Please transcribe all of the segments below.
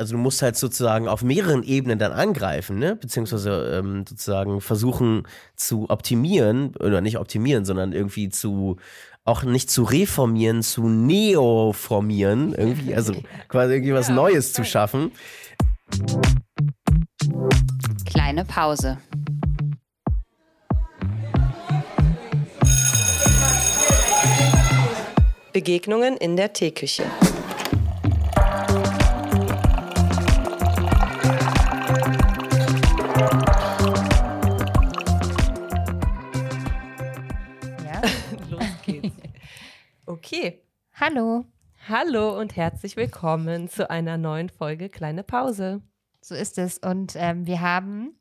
also du musst halt sozusagen auf mehreren Ebenen dann angreifen, ne? Beziehungsweise ähm, sozusagen versuchen zu optimieren, oder nicht optimieren, sondern irgendwie zu auch nicht zu reformieren, zu neoformieren, irgendwie, also quasi irgendwie was ja, Neues zu schaffen. Kleine Pause. Begegnungen in der Teeküche. Hallo. Hallo und herzlich willkommen zu einer neuen Folge Kleine Pause. So ist es. Und ähm, wir haben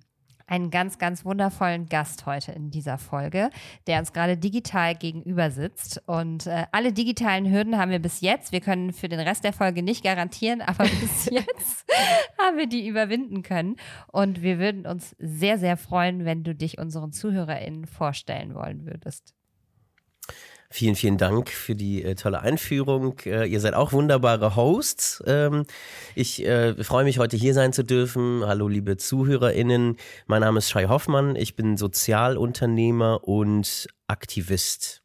einen ganz, ganz wundervollen Gast heute in dieser Folge, der uns gerade digital gegenüber sitzt. Und äh, alle digitalen Hürden haben wir bis jetzt. Wir können für den Rest der Folge nicht garantieren, aber bis jetzt haben wir die überwinden können. Und wir würden uns sehr, sehr freuen, wenn du dich unseren ZuhörerInnen vorstellen wollen würdest. Vielen, vielen Dank für die äh, tolle Einführung. Äh, ihr seid auch wunderbare Hosts. Ähm, ich äh, freue mich, heute hier sein zu dürfen. Hallo, liebe ZuhörerInnen. Mein Name ist Shai Hoffmann. Ich bin Sozialunternehmer und Aktivist.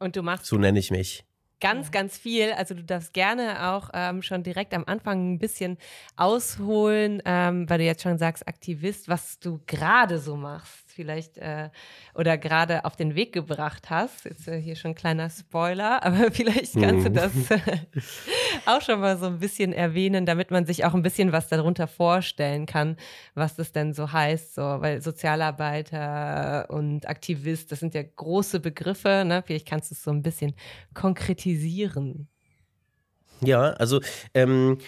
Und du machst. So nenne ich mich ganz, ganz viel. Also du darfst gerne auch ähm, schon direkt am Anfang ein bisschen ausholen, ähm, weil du jetzt schon sagst, Aktivist, was du gerade so machst vielleicht äh, oder gerade auf den Weg gebracht hast. Jetzt äh, hier schon ein kleiner Spoiler, aber vielleicht kannst du mhm. das äh, auch schon mal so ein bisschen erwähnen, damit man sich auch ein bisschen was darunter vorstellen kann, was das denn so heißt. So, weil Sozialarbeiter und Aktivist, das sind ja große Begriffe. Ne? Vielleicht kannst du es so ein bisschen konkretisieren. Ja, also ähm,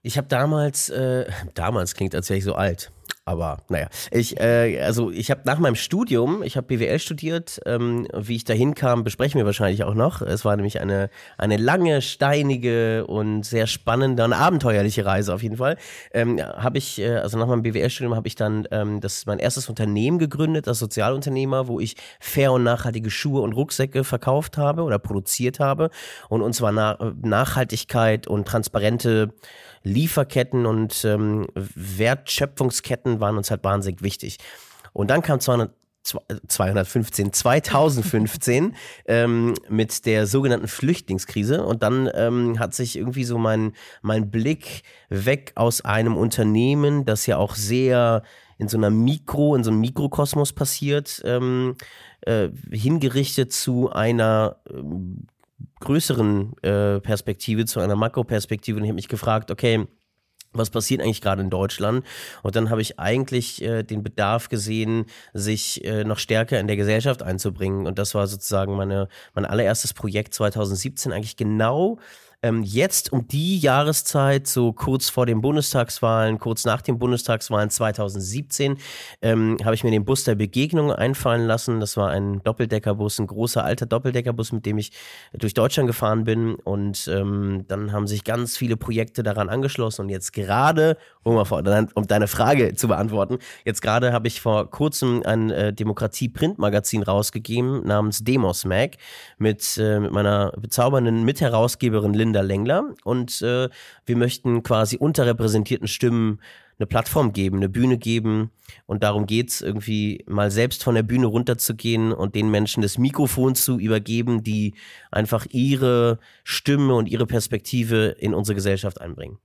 ich habe damals, äh, damals klingt, als wäre ich so alt aber naja, ich, äh, also ich habe nach meinem Studium, ich habe BWL studiert, ähm, wie ich dahin kam, besprechen wir wahrscheinlich auch noch. Es war nämlich eine, eine lange, steinige und sehr spannende und abenteuerliche Reise auf jeden Fall. Ähm, habe ich, äh, also nach meinem BWL-Studium habe ich dann ähm, das mein erstes Unternehmen gegründet, das Sozialunternehmer, wo ich fair und nachhaltige Schuhe und Rucksäcke verkauft habe oder produziert habe. Und uns war Na Nachhaltigkeit und transparente Lieferketten und ähm, Wertschöpfungsketten waren uns halt wahnsinnig wichtig. Und dann kam 200, 215, 2015 ähm, mit der sogenannten Flüchtlingskrise und dann ähm, hat sich irgendwie so mein, mein Blick weg aus einem Unternehmen, das ja auch sehr in so einer Mikro, in so einem Mikrokosmos passiert, ähm, äh, hingerichtet zu einer ähm, größeren äh, Perspektive, zu einer Makroperspektive und ich habe mich gefragt, okay, was passiert eigentlich gerade in Deutschland? Und dann habe ich eigentlich äh, den Bedarf gesehen, sich äh, noch stärker in der Gesellschaft einzubringen. Und das war sozusagen meine, mein allererstes Projekt 2017, eigentlich genau ähm, jetzt um die Jahreszeit, so kurz vor den Bundestagswahlen, kurz nach den Bundestagswahlen 2017, ähm, habe ich mir den Bus der Begegnung einfallen lassen. Das war ein Doppeldeckerbus, ein großer alter Doppeldeckerbus, mit dem ich durch Deutschland gefahren bin. Und ähm, dann haben sich ganz viele Projekte daran angeschlossen. Und jetzt gerade, um, um deine Frage zu beantworten, jetzt gerade habe ich vor kurzem ein äh, Demokratie-Printmagazin rausgegeben namens Demos Mag mit, äh, mit meiner bezaubernden Mitherausgeberin Linda Linda Lengler und äh, wir möchten quasi unterrepräsentierten Stimmen eine Plattform geben, eine Bühne geben. Und darum geht es irgendwie mal selbst von der Bühne runterzugehen und den Menschen das Mikrofon zu übergeben, die einfach ihre Stimme und ihre Perspektive in unsere Gesellschaft einbringen.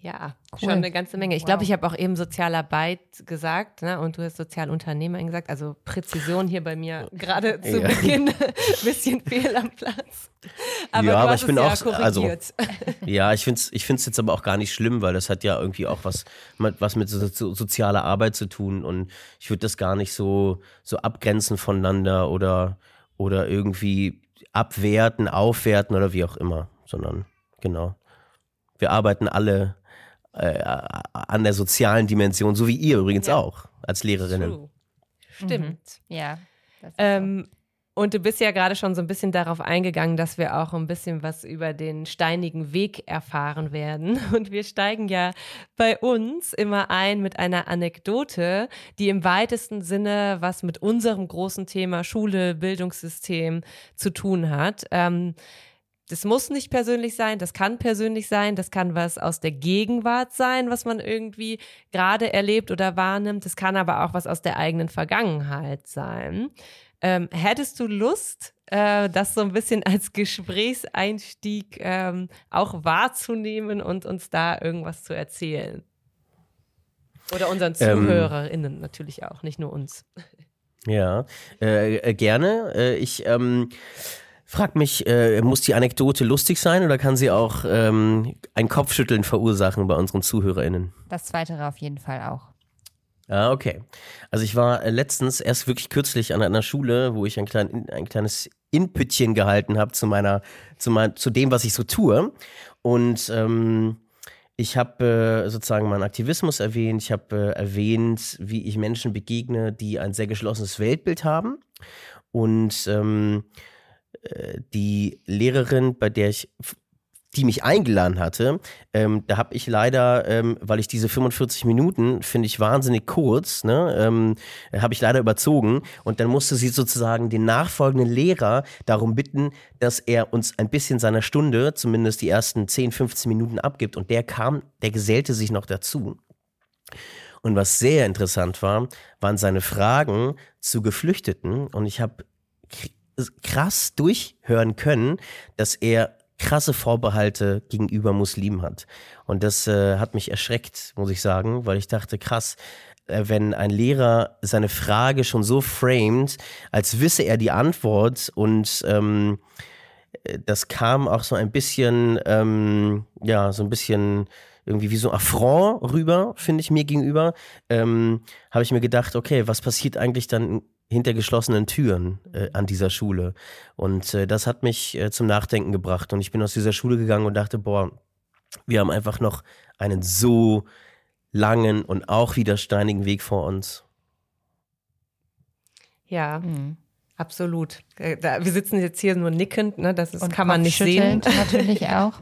Ja, cool. schon eine ganze Menge. Ich wow. glaube, ich habe auch eben Sozialarbeit gesagt ne? und du hast Sozialunternehmer gesagt. Also Präzision hier bei mir gerade zu ja. Beginn ein bisschen fehl am Platz. Aber ja, aber ich bin auch, ja also, ja, ich finde es ich find's jetzt aber auch gar nicht schlimm, weil das hat ja irgendwie auch was, was mit so, so, sozialer Arbeit zu tun und ich würde das gar nicht so, so abgrenzen voneinander oder, oder irgendwie abwerten, aufwerten oder wie auch immer, sondern genau. Wir arbeiten alle äh, an der sozialen Dimension, so wie ihr übrigens ja. auch als Lehrerinnen. True. Stimmt. Mhm. Ja. Ähm, und du bist ja gerade schon so ein bisschen darauf eingegangen, dass wir auch ein bisschen was über den steinigen Weg erfahren werden. Und wir steigen ja bei uns immer ein mit einer Anekdote, die im weitesten Sinne was mit unserem großen Thema Schule, Bildungssystem zu tun hat. Ähm, das muss nicht persönlich sein, das kann persönlich sein, das kann was aus der Gegenwart sein, was man irgendwie gerade erlebt oder wahrnimmt. Das kann aber auch was aus der eigenen Vergangenheit sein. Ähm, hättest du Lust, äh, das so ein bisschen als Gesprächseinstieg ähm, auch wahrzunehmen und uns da irgendwas zu erzählen? Oder unseren ähm. ZuhörerInnen ähm, natürlich auch, nicht nur uns. Ja, äh, äh, gerne. Äh, ich ähm, frag mich, äh, muss die Anekdote lustig sein oder kann sie auch ähm, ein Kopfschütteln verursachen bei unseren ZuhörerInnen? Das Zweite auf jeden Fall auch. Ah, okay. Also ich war äh, letztens erst wirklich kürzlich an einer Schule, wo ich ein, klein, ein kleines Inpüttchen gehalten habe zu meiner, zu, mein, zu dem, was ich so tue. Und ähm, ich habe äh, sozusagen meinen Aktivismus erwähnt. Ich habe äh, erwähnt, wie ich Menschen begegne, die ein sehr geschlossenes Weltbild haben. Und ähm, äh, die Lehrerin, bei der ich die mich eingeladen hatte, ähm, da habe ich leider, ähm, weil ich diese 45 Minuten finde ich wahnsinnig kurz, ne, ähm, habe ich leider überzogen. Und dann musste sie sozusagen den nachfolgenden Lehrer darum bitten, dass er uns ein bisschen seiner Stunde, zumindest die ersten 10, 15 Minuten abgibt. Und der kam, der gesellte sich noch dazu. Und was sehr interessant war, waren seine Fragen zu Geflüchteten. Und ich habe krass durchhören können, dass er krasse Vorbehalte gegenüber Muslimen hat. Und das äh, hat mich erschreckt, muss ich sagen, weil ich dachte, krass, äh, wenn ein Lehrer seine Frage schon so framed, als wisse er die Antwort und ähm, äh, das kam auch so ein bisschen, ähm, ja, so ein bisschen irgendwie wie so ein Affront rüber, finde ich mir gegenüber, ähm, habe ich mir gedacht, okay, was passiert eigentlich dann hinter geschlossenen Türen äh, an dieser Schule. Und äh, das hat mich äh, zum Nachdenken gebracht. Und ich bin aus dieser Schule gegangen und dachte, boah, wir haben einfach noch einen so langen und auch wieder steinigen Weg vor uns. Ja, mhm. absolut. Äh, wir sitzen jetzt hier nur nickend, ne? das ist, kann man nicht sehen. Natürlich auch.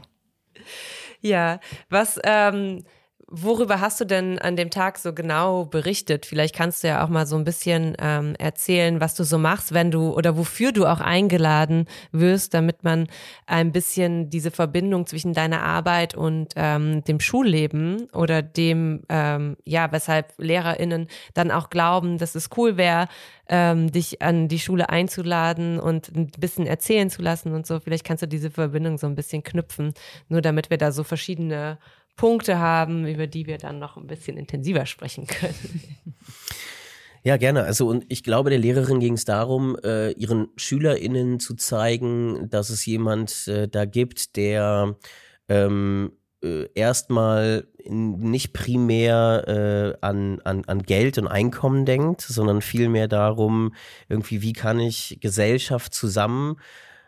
ja, was ähm, Worüber hast du denn an dem Tag so genau berichtet? Vielleicht kannst du ja auch mal so ein bisschen ähm, erzählen, was du so machst, wenn du oder wofür du auch eingeladen wirst, damit man ein bisschen diese Verbindung zwischen deiner Arbeit und ähm, dem Schulleben oder dem, ähm, ja, weshalb LehrerInnen dann auch glauben, dass es cool wäre, ähm, dich an die Schule einzuladen und ein bisschen erzählen zu lassen und so. Vielleicht kannst du diese Verbindung so ein bisschen knüpfen, nur damit wir da so verschiedene Punkte haben, über die wir dann noch ein bisschen intensiver sprechen können. Ja, gerne. Also und ich glaube, der Lehrerin ging es darum, äh, ihren SchülerInnen zu zeigen, dass es jemand äh, da gibt, der ähm, äh, erstmal nicht primär äh, an, an, an Geld und Einkommen denkt, sondern vielmehr darum, irgendwie, wie kann ich Gesellschaft zusammen,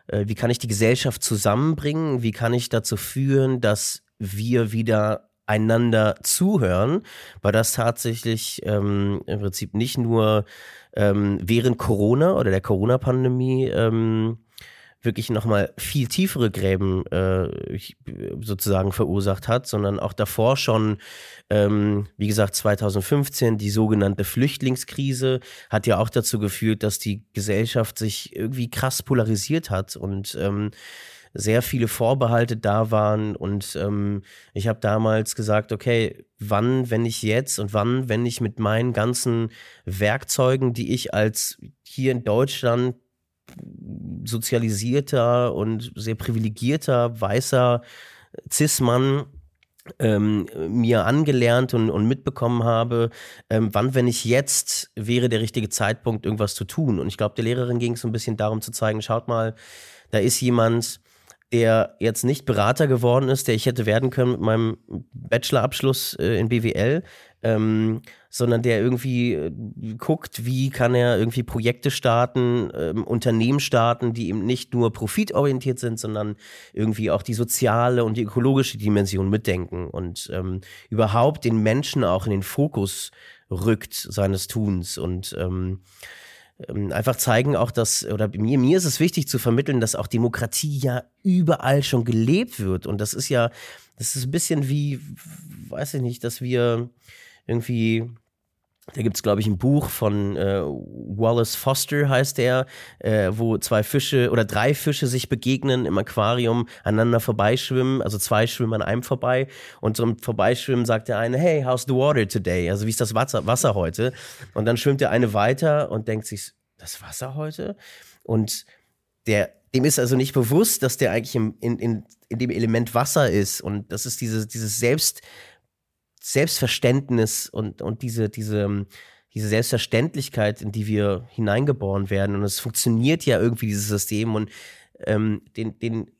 äh, wie kann ich die Gesellschaft zusammenbringen, wie kann ich dazu führen, dass wir wieder einander zuhören, weil das tatsächlich ähm, im Prinzip nicht nur ähm, während Corona oder der Corona-Pandemie ähm, wirklich nochmal viel tiefere Gräben äh, sozusagen verursacht hat, sondern auch davor schon, ähm, wie gesagt, 2015 die sogenannte Flüchtlingskrise hat ja auch dazu geführt, dass die Gesellschaft sich irgendwie krass polarisiert hat und ähm, sehr viele Vorbehalte da waren und ähm, ich habe damals gesagt, okay, wann, wenn ich jetzt und wann, wenn ich mit meinen ganzen Werkzeugen, die ich als hier in Deutschland sozialisierter und sehr privilegierter weißer Cis-Mann ähm, mir angelernt und, und mitbekommen habe, ähm, wann, wenn ich jetzt, wäre der richtige Zeitpunkt, irgendwas zu tun. Und ich glaube, der Lehrerin ging es so ein bisschen darum zu zeigen, schaut mal, da ist jemand, der jetzt nicht Berater geworden ist, der ich hätte werden können mit meinem Bachelorabschluss äh, in BWL, ähm, sondern der irgendwie äh, guckt, wie kann er irgendwie Projekte starten, ähm, Unternehmen starten, die eben nicht nur profitorientiert sind, sondern irgendwie auch die soziale und die ökologische Dimension mitdenken und ähm, überhaupt den Menschen auch in den Fokus rückt seines Tuns und ähm, einfach zeigen auch, dass, oder mir, mir ist es wichtig zu vermitteln, dass auch Demokratie ja überall schon gelebt wird. Und das ist ja, das ist ein bisschen wie, weiß ich nicht, dass wir irgendwie da gibt es, glaube ich, ein Buch von äh, Wallace Foster, heißt der, äh, wo zwei Fische oder drei Fische sich begegnen im Aquarium, aneinander vorbeischwimmen, also zwei schwimmen an einem vorbei und zum Vorbeischwimmen sagt der eine, hey, how's the water today? Also wie ist das Wasser, Wasser heute? Und dann schwimmt der eine weiter und denkt sich, das Wasser heute? Und der, dem ist also nicht bewusst, dass der eigentlich im, in, in, in dem Element Wasser ist und das ist diese, dieses Selbst Selbstverständnis und, und diese, diese, diese Selbstverständlichkeit, in die wir hineingeboren werden. Und es funktioniert ja irgendwie, dieses System. Und ähm, den, den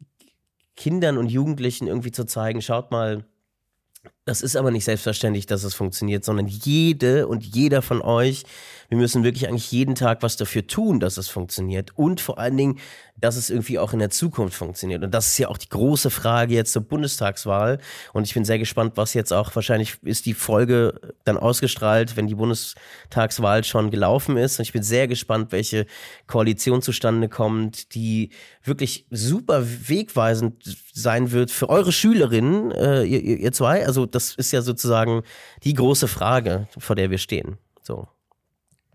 Kindern und Jugendlichen irgendwie zu zeigen, schaut mal, das ist aber nicht selbstverständlich, dass es funktioniert, sondern jede und jeder von euch, wir müssen wirklich eigentlich jeden Tag was dafür tun, dass es funktioniert. Und vor allen Dingen, dass es irgendwie auch in der Zukunft funktioniert. Und das ist ja auch die große Frage jetzt zur Bundestagswahl. Und ich bin sehr gespannt, was jetzt auch wahrscheinlich ist die Folge dann ausgestrahlt, wenn die Bundestagswahl schon gelaufen ist. Und ich bin sehr gespannt, welche Koalition zustande kommt, die wirklich super wegweisend sein wird für eure Schülerinnen, äh, ihr, ihr zwei. Also das ist ja sozusagen die große Frage, vor der wir stehen. So.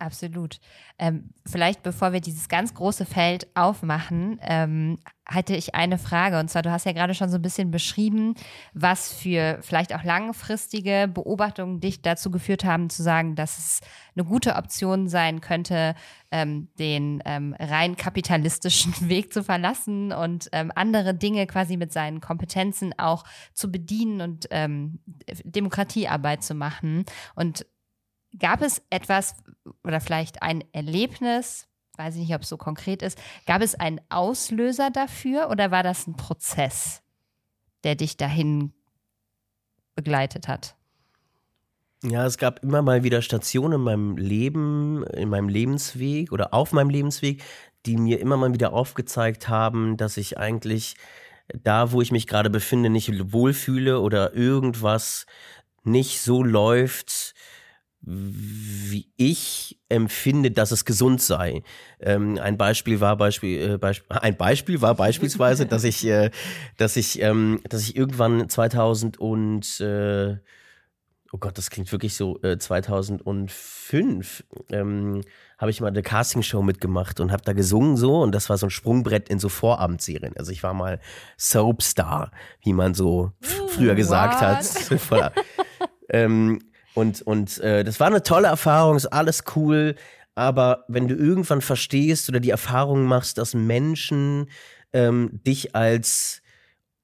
Absolut. Ähm, vielleicht bevor wir dieses ganz große Feld aufmachen, ähm, hatte ich eine Frage. Und zwar, du hast ja gerade schon so ein bisschen beschrieben, was für vielleicht auch langfristige Beobachtungen dich dazu geführt haben, zu sagen, dass es eine gute Option sein könnte, ähm, den ähm, rein kapitalistischen Weg zu verlassen und ähm, andere Dinge quasi mit seinen Kompetenzen auch zu bedienen und ähm, Demokratiearbeit zu machen. Und Gab es etwas oder vielleicht ein Erlebnis, weiß ich nicht, ob es so konkret ist, gab es einen Auslöser dafür oder war das ein Prozess, der dich dahin begleitet hat? Ja, es gab immer mal wieder Stationen in meinem Leben, in meinem Lebensweg oder auf meinem Lebensweg, die mir immer mal wieder aufgezeigt haben, dass ich eigentlich da, wo ich mich gerade befinde, nicht wohlfühle oder irgendwas nicht so läuft, wie ich empfinde, dass es gesund sei. Ähm, ein Beispiel war Beispiel, äh, Beisp ein Beispiel war beispielsweise, dass ich, äh, dass ich, ähm, dass ich irgendwann 2000 und äh, oh Gott, das klingt wirklich so äh, 2005 ähm, habe ich mal eine Castingshow mitgemacht und habe da gesungen so und das war so ein Sprungbrett in so Vorabendserien. Also ich war mal Soapstar, wie man so früher gesagt What? hat. ähm, und, und äh, das war eine tolle Erfahrung, ist alles cool. Aber wenn du irgendwann verstehst oder die Erfahrung machst, dass Menschen ähm, dich als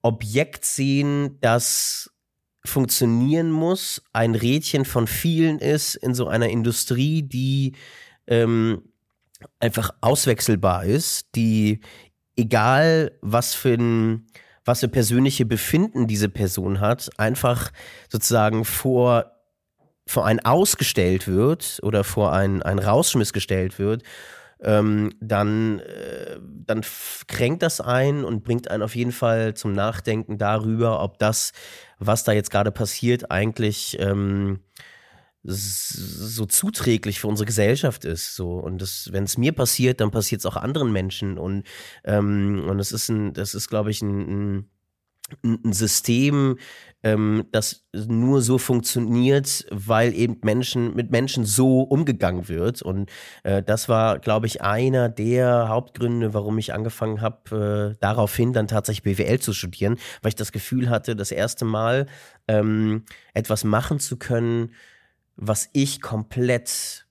Objekt sehen, das funktionieren muss, ein Rädchen von vielen ist in so einer Industrie, die ähm, einfach auswechselbar ist, die egal was für ein was für persönliche Befinden diese Person hat, einfach sozusagen vor vor einen ausgestellt wird oder vor einen, einen Rausschmiss gestellt wird, ähm, dann, äh, dann kränkt das ein und bringt einen auf jeden Fall zum Nachdenken darüber, ob das, was da jetzt gerade passiert, eigentlich ähm, so zuträglich für unsere Gesellschaft ist. So. Und wenn es mir passiert, dann passiert es auch anderen Menschen. Und, ähm, und das ist ein, das ist, glaube ich, ein, ein ein System, ähm, das nur so funktioniert, weil eben Menschen mit Menschen so umgegangen wird. Und äh, das war, glaube ich, einer der Hauptgründe, warum ich angefangen habe, äh, daraufhin dann tatsächlich BWL zu studieren, weil ich das Gefühl hatte, das erste Mal ähm, etwas machen zu können, was ich komplett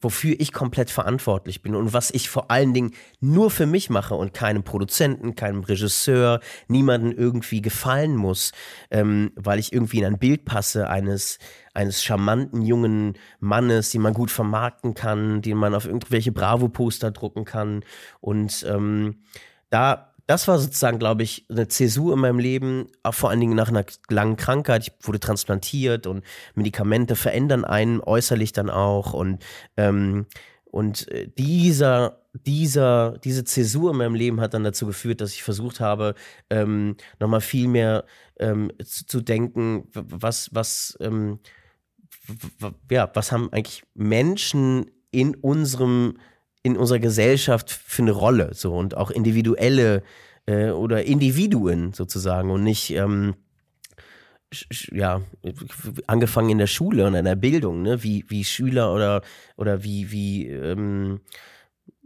wofür ich komplett verantwortlich bin und was ich vor allen Dingen nur für mich mache und keinem Produzenten, keinem Regisseur, niemanden irgendwie gefallen muss, ähm, weil ich irgendwie in ein Bild passe eines eines charmanten jungen Mannes, den man gut vermarkten kann, den man auf irgendwelche Bravo-Poster drucken kann. Und ähm, da das war sozusagen, glaube ich, eine Zäsur in meinem Leben, auch vor allen Dingen nach einer langen Krankheit. Ich wurde transplantiert und Medikamente verändern einen äußerlich dann auch. Und, ähm, und äh, dieser, dieser, diese Zäsur in meinem Leben hat dann dazu geführt, dass ich versucht habe, ähm, nochmal viel mehr ähm, zu, zu, denken, was, was, ähm, ja, was haben eigentlich Menschen in unserem in unserer Gesellschaft für eine Rolle so und auch individuelle äh, oder Individuen sozusagen und nicht ähm, ja, angefangen in der Schule und in der Bildung, ne, wie, wie Schüler oder, oder wie, wie, ähm,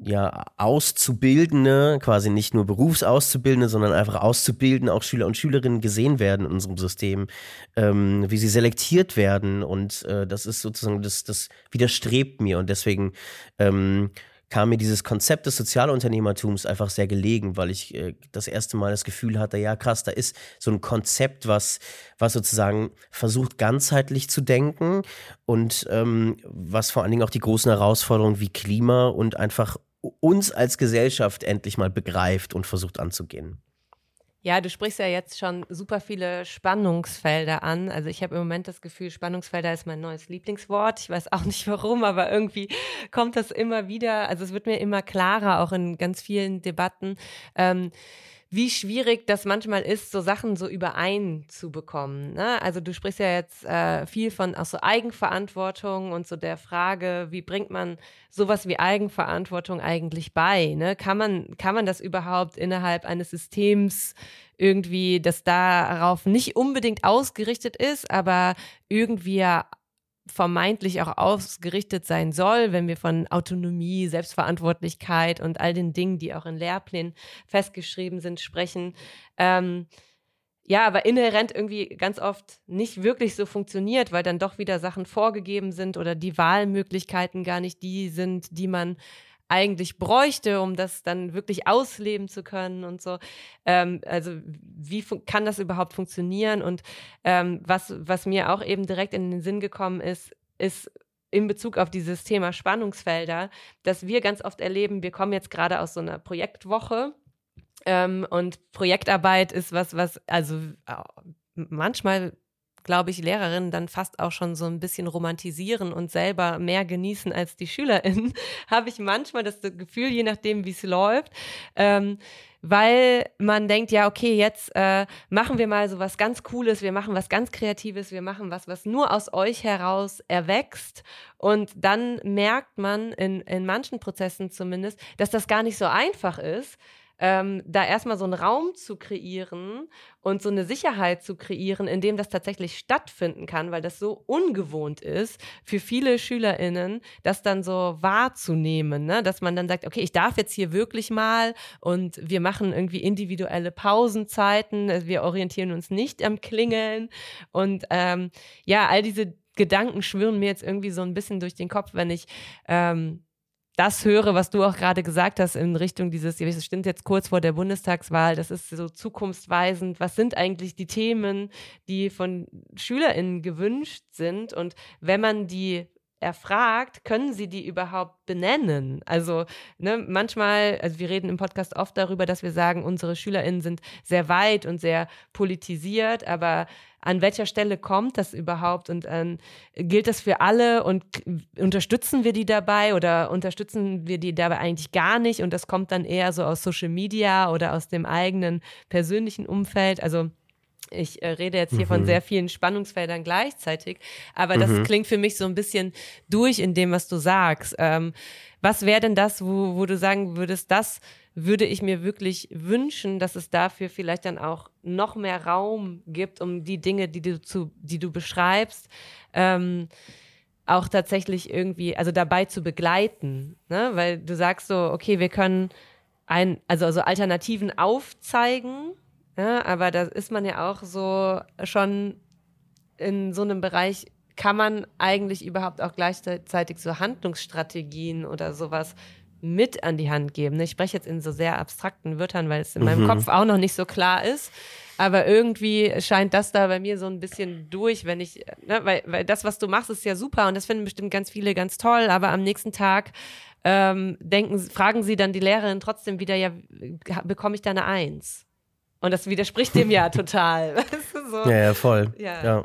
ja, Auszubildende, quasi nicht nur Berufsauszubildende, sondern einfach Auszubildende, auch Schüler und Schülerinnen gesehen werden in unserem System, ähm, wie sie selektiert werden und äh, das ist sozusagen, das, das widerstrebt mir und deswegen ähm, kam mir dieses Konzept des Sozialunternehmertums einfach sehr gelegen, weil ich äh, das erste Mal das Gefühl hatte, ja krass, da ist so ein Konzept, was, was sozusagen versucht ganzheitlich zu denken und ähm, was vor allen Dingen auch die großen Herausforderungen wie Klima und einfach uns als Gesellschaft endlich mal begreift und versucht anzugehen. Ja, du sprichst ja jetzt schon super viele Spannungsfelder an. Also ich habe im Moment das Gefühl, Spannungsfelder ist mein neues Lieblingswort. Ich weiß auch nicht warum, aber irgendwie kommt das immer wieder. Also es wird mir immer klarer, auch in ganz vielen Debatten. Ähm, wie schwierig das manchmal ist, so Sachen so übereinzubekommen. Ne? Also du sprichst ja jetzt äh, viel von auch so Eigenverantwortung und so der Frage, wie bringt man sowas wie Eigenverantwortung eigentlich bei? Ne? Kann man kann man das überhaupt innerhalb eines Systems irgendwie, das darauf nicht unbedingt ausgerichtet ist, aber irgendwie ja vermeintlich auch ausgerichtet sein soll, wenn wir von Autonomie, Selbstverantwortlichkeit und all den Dingen, die auch in Lehrplänen festgeschrieben sind, sprechen. Ähm, ja, aber inhärent irgendwie ganz oft nicht wirklich so funktioniert, weil dann doch wieder Sachen vorgegeben sind oder die Wahlmöglichkeiten gar nicht die sind, die man eigentlich bräuchte, um das dann wirklich ausleben zu können und so. Ähm, also wie kann das überhaupt funktionieren? Und ähm, was, was mir auch eben direkt in den Sinn gekommen ist, ist in Bezug auf dieses Thema Spannungsfelder, dass wir ganz oft erleben, wir kommen jetzt gerade aus so einer Projektwoche ähm, und Projektarbeit ist was, was also manchmal glaube ich, Lehrerinnen dann fast auch schon so ein bisschen romantisieren und selber mehr genießen als die SchülerInnen, habe ich manchmal das Gefühl, je nachdem, wie es läuft, ähm, weil man denkt, ja, okay, jetzt äh, machen wir mal so was ganz Cooles, wir machen was ganz Kreatives, wir machen was, was nur aus euch heraus erwächst. Und dann merkt man in, in manchen Prozessen zumindest, dass das gar nicht so einfach ist, ähm, da erstmal so einen Raum zu kreieren und so eine Sicherheit zu kreieren, in dem das tatsächlich stattfinden kann, weil das so ungewohnt ist für viele SchülerInnen, das dann so wahrzunehmen, ne? dass man dann sagt, okay, ich darf jetzt hier wirklich mal und wir machen irgendwie individuelle Pausenzeiten, wir orientieren uns nicht am Klingeln und ähm, ja, all diese Gedanken schwirren mir jetzt irgendwie so ein bisschen durch den Kopf, wenn ich ähm, das höre, was du auch gerade gesagt hast in Richtung dieses, das stimmt jetzt kurz vor der Bundestagswahl, das ist so zukunftsweisend. Was sind eigentlich die Themen, die von SchülerInnen gewünscht sind? Und wenn man die erfragt, können sie die überhaupt benennen? Also ne, manchmal, also wir reden im Podcast oft darüber, dass wir sagen, unsere SchülerInnen sind sehr weit und sehr politisiert, aber an welcher Stelle kommt das überhaupt und ähm, gilt das für alle und unterstützen wir die dabei oder unterstützen wir die dabei eigentlich gar nicht und das kommt dann eher so aus Social Media oder aus dem eigenen persönlichen Umfeld. Also ich äh, rede jetzt hier mhm. von sehr vielen Spannungsfeldern gleichzeitig, aber das mhm. klingt für mich so ein bisschen durch in dem, was du sagst. Ähm, was wäre denn das, wo, wo du sagen würdest, das würde ich mir wirklich wünschen, dass es dafür vielleicht dann auch noch mehr Raum gibt, um die Dinge, die du, zu, die du beschreibst, ähm, auch tatsächlich irgendwie, also dabei zu begleiten, ne? Weil du sagst so, okay, wir können ein, also, also Alternativen aufzeigen, ja, aber da ist man ja auch so schon in so einem Bereich, kann man eigentlich überhaupt auch gleichzeitig so Handlungsstrategien oder sowas mit an die Hand geben. Ich spreche jetzt in so sehr abstrakten Wörtern, weil es in meinem mhm. Kopf auch noch nicht so klar ist. Aber irgendwie scheint das da bei mir so ein bisschen durch, wenn ich, ne, weil, weil das, was du machst, ist ja super und das finden bestimmt ganz viele ganz toll, aber am nächsten Tag ähm, denken, fragen sie dann die Lehrerin trotzdem wieder, ja, bekomme ich da eine Eins? Und das widerspricht dem ja total. so. Ja, ja, voll. Ja. ja.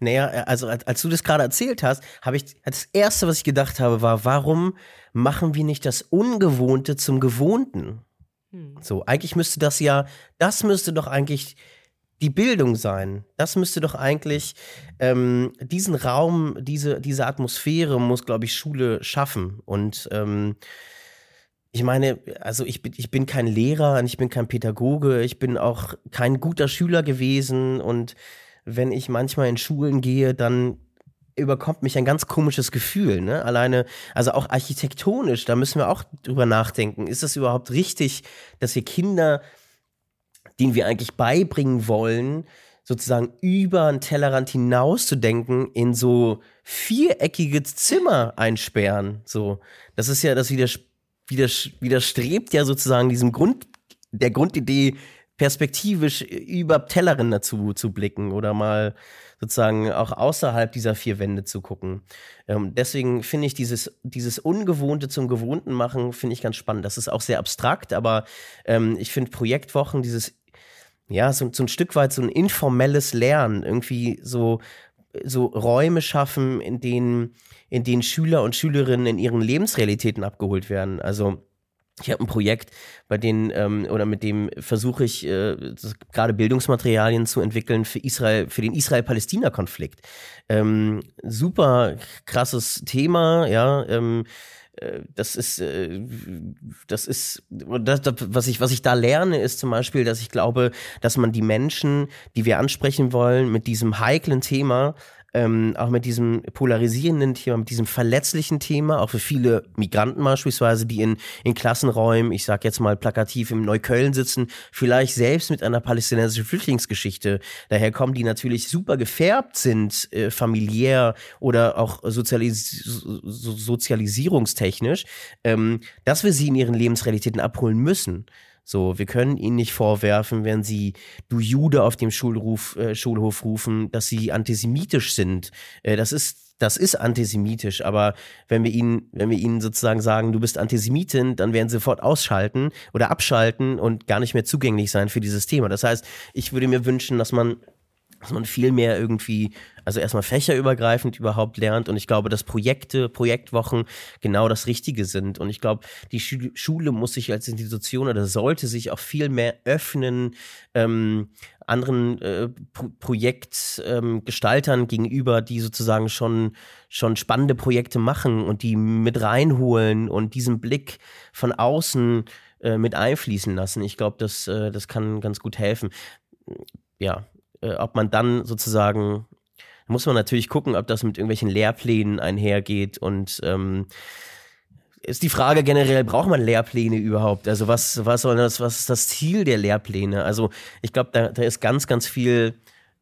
Naja, also als du das gerade erzählt hast, habe ich das erste, was ich gedacht habe, war, warum machen wir nicht das Ungewohnte zum Gewohnten? Hm. So, eigentlich müsste das ja, das müsste doch eigentlich die Bildung sein. Das müsste doch eigentlich ähm, diesen Raum, diese, diese Atmosphäre muss, glaube ich, Schule schaffen. Und ähm, ich meine, also ich bin, ich bin kein Lehrer und ich bin kein Pädagoge, ich bin auch kein guter Schüler gewesen und wenn ich manchmal in Schulen gehe, dann überkommt mich ein ganz komisches Gefühl, ne? Alleine, also auch architektonisch, da müssen wir auch drüber nachdenken. Ist es überhaupt richtig, dass wir Kinder, denen wir eigentlich beibringen wollen, sozusagen über einen Tellerrand hinaus zu denken, in so viereckige Zimmer einsperren. So, das ist ja, das widers widers widerstrebt ja sozusagen diesem Grund, der Grundidee, perspektivisch über Tellerränder zu, zu blicken oder mal sozusagen auch außerhalb dieser vier Wände zu gucken. Ähm, deswegen finde ich dieses, dieses Ungewohnte zum Gewohnten machen, finde ich ganz spannend. Das ist auch sehr abstrakt, aber ähm, ich finde Projektwochen, dieses ja, so, so ein Stück weit so ein informelles Lernen, irgendwie so, so Räume schaffen, in denen, in denen Schüler und Schülerinnen in ihren Lebensrealitäten abgeholt werden. Also ich habe ein Projekt, bei dem ähm, oder mit dem versuche ich äh, gerade Bildungsmaterialien zu entwickeln für Israel, für den Israel-Palästina-Konflikt. Ähm, super krasses Thema, ja. Ähm, äh, das ist, äh, das ist, das, was ich, was ich da lerne, ist zum Beispiel, dass ich glaube, dass man die Menschen, die wir ansprechen wollen, mit diesem heiklen Thema ähm, auch mit diesem polarisierenden Thema, mit diesem verletzlichen Thema, auch für viele Migranten beispielsweise, die in, in Klassenräumen, ich sag jetzt mal plakativ im Neukölln sitzen, vielleicht selbst mit einer palästinensischen Flüchtlingsgeschichte daherkommen, die natürlich super gefärbt sind, äh, familiär oder auch sozialis so, sozialisierungstechnisch, ähm, dass wir sie in ihren Lebensrealitäten abholen müssen. So, wir können ihnen nicht vorwerfen, wenn sie du Jude auf dem Schulruf, äh, Schulhof rufen, dass sie antisemitisch sind. Äh, das ist das ist antisemitisch, aber wenn wir ihnen, wenn wir ihnen sozusagen sagen, du bist Antisemitin, dann werden sie sofort ausschalten oder abschalten und gar nicht mehr zugänglich sein für dieses Thema. Das heißt, ich würde mir wünschen, dass man dass man viel mehr irgendwie, also erstmal fächerübergreifend überhaupt lernt. Und ich glaube, dass Projekte, Projektwochen genau das Richtige sind. Und ich glaube, die Schule muss sich als Institution oder sollte sich auch viel mehr öffnen, ähm, anderen äh, Pro Projektgestaltern ähm, gegenüber, die sozusagen schon, schon spannende Projekte machen und die mit reinholen und diesen Blick von außen äh, mit einfließen lassen. Ich glaube, das, äh, das kann ganz gut helfen. Ja, äh, ob man dann sozusagen, muss man natürlich gucken, ob das mit irgendwelchen Lehrplänen einhergeht und ähm, ist die Frage generell, braucht man Lehrpläne überhaupt? Also was, was soll das, was ist das Ziel der Lehrpläne? Also ich glaube, da, da ist ganz, ganz viel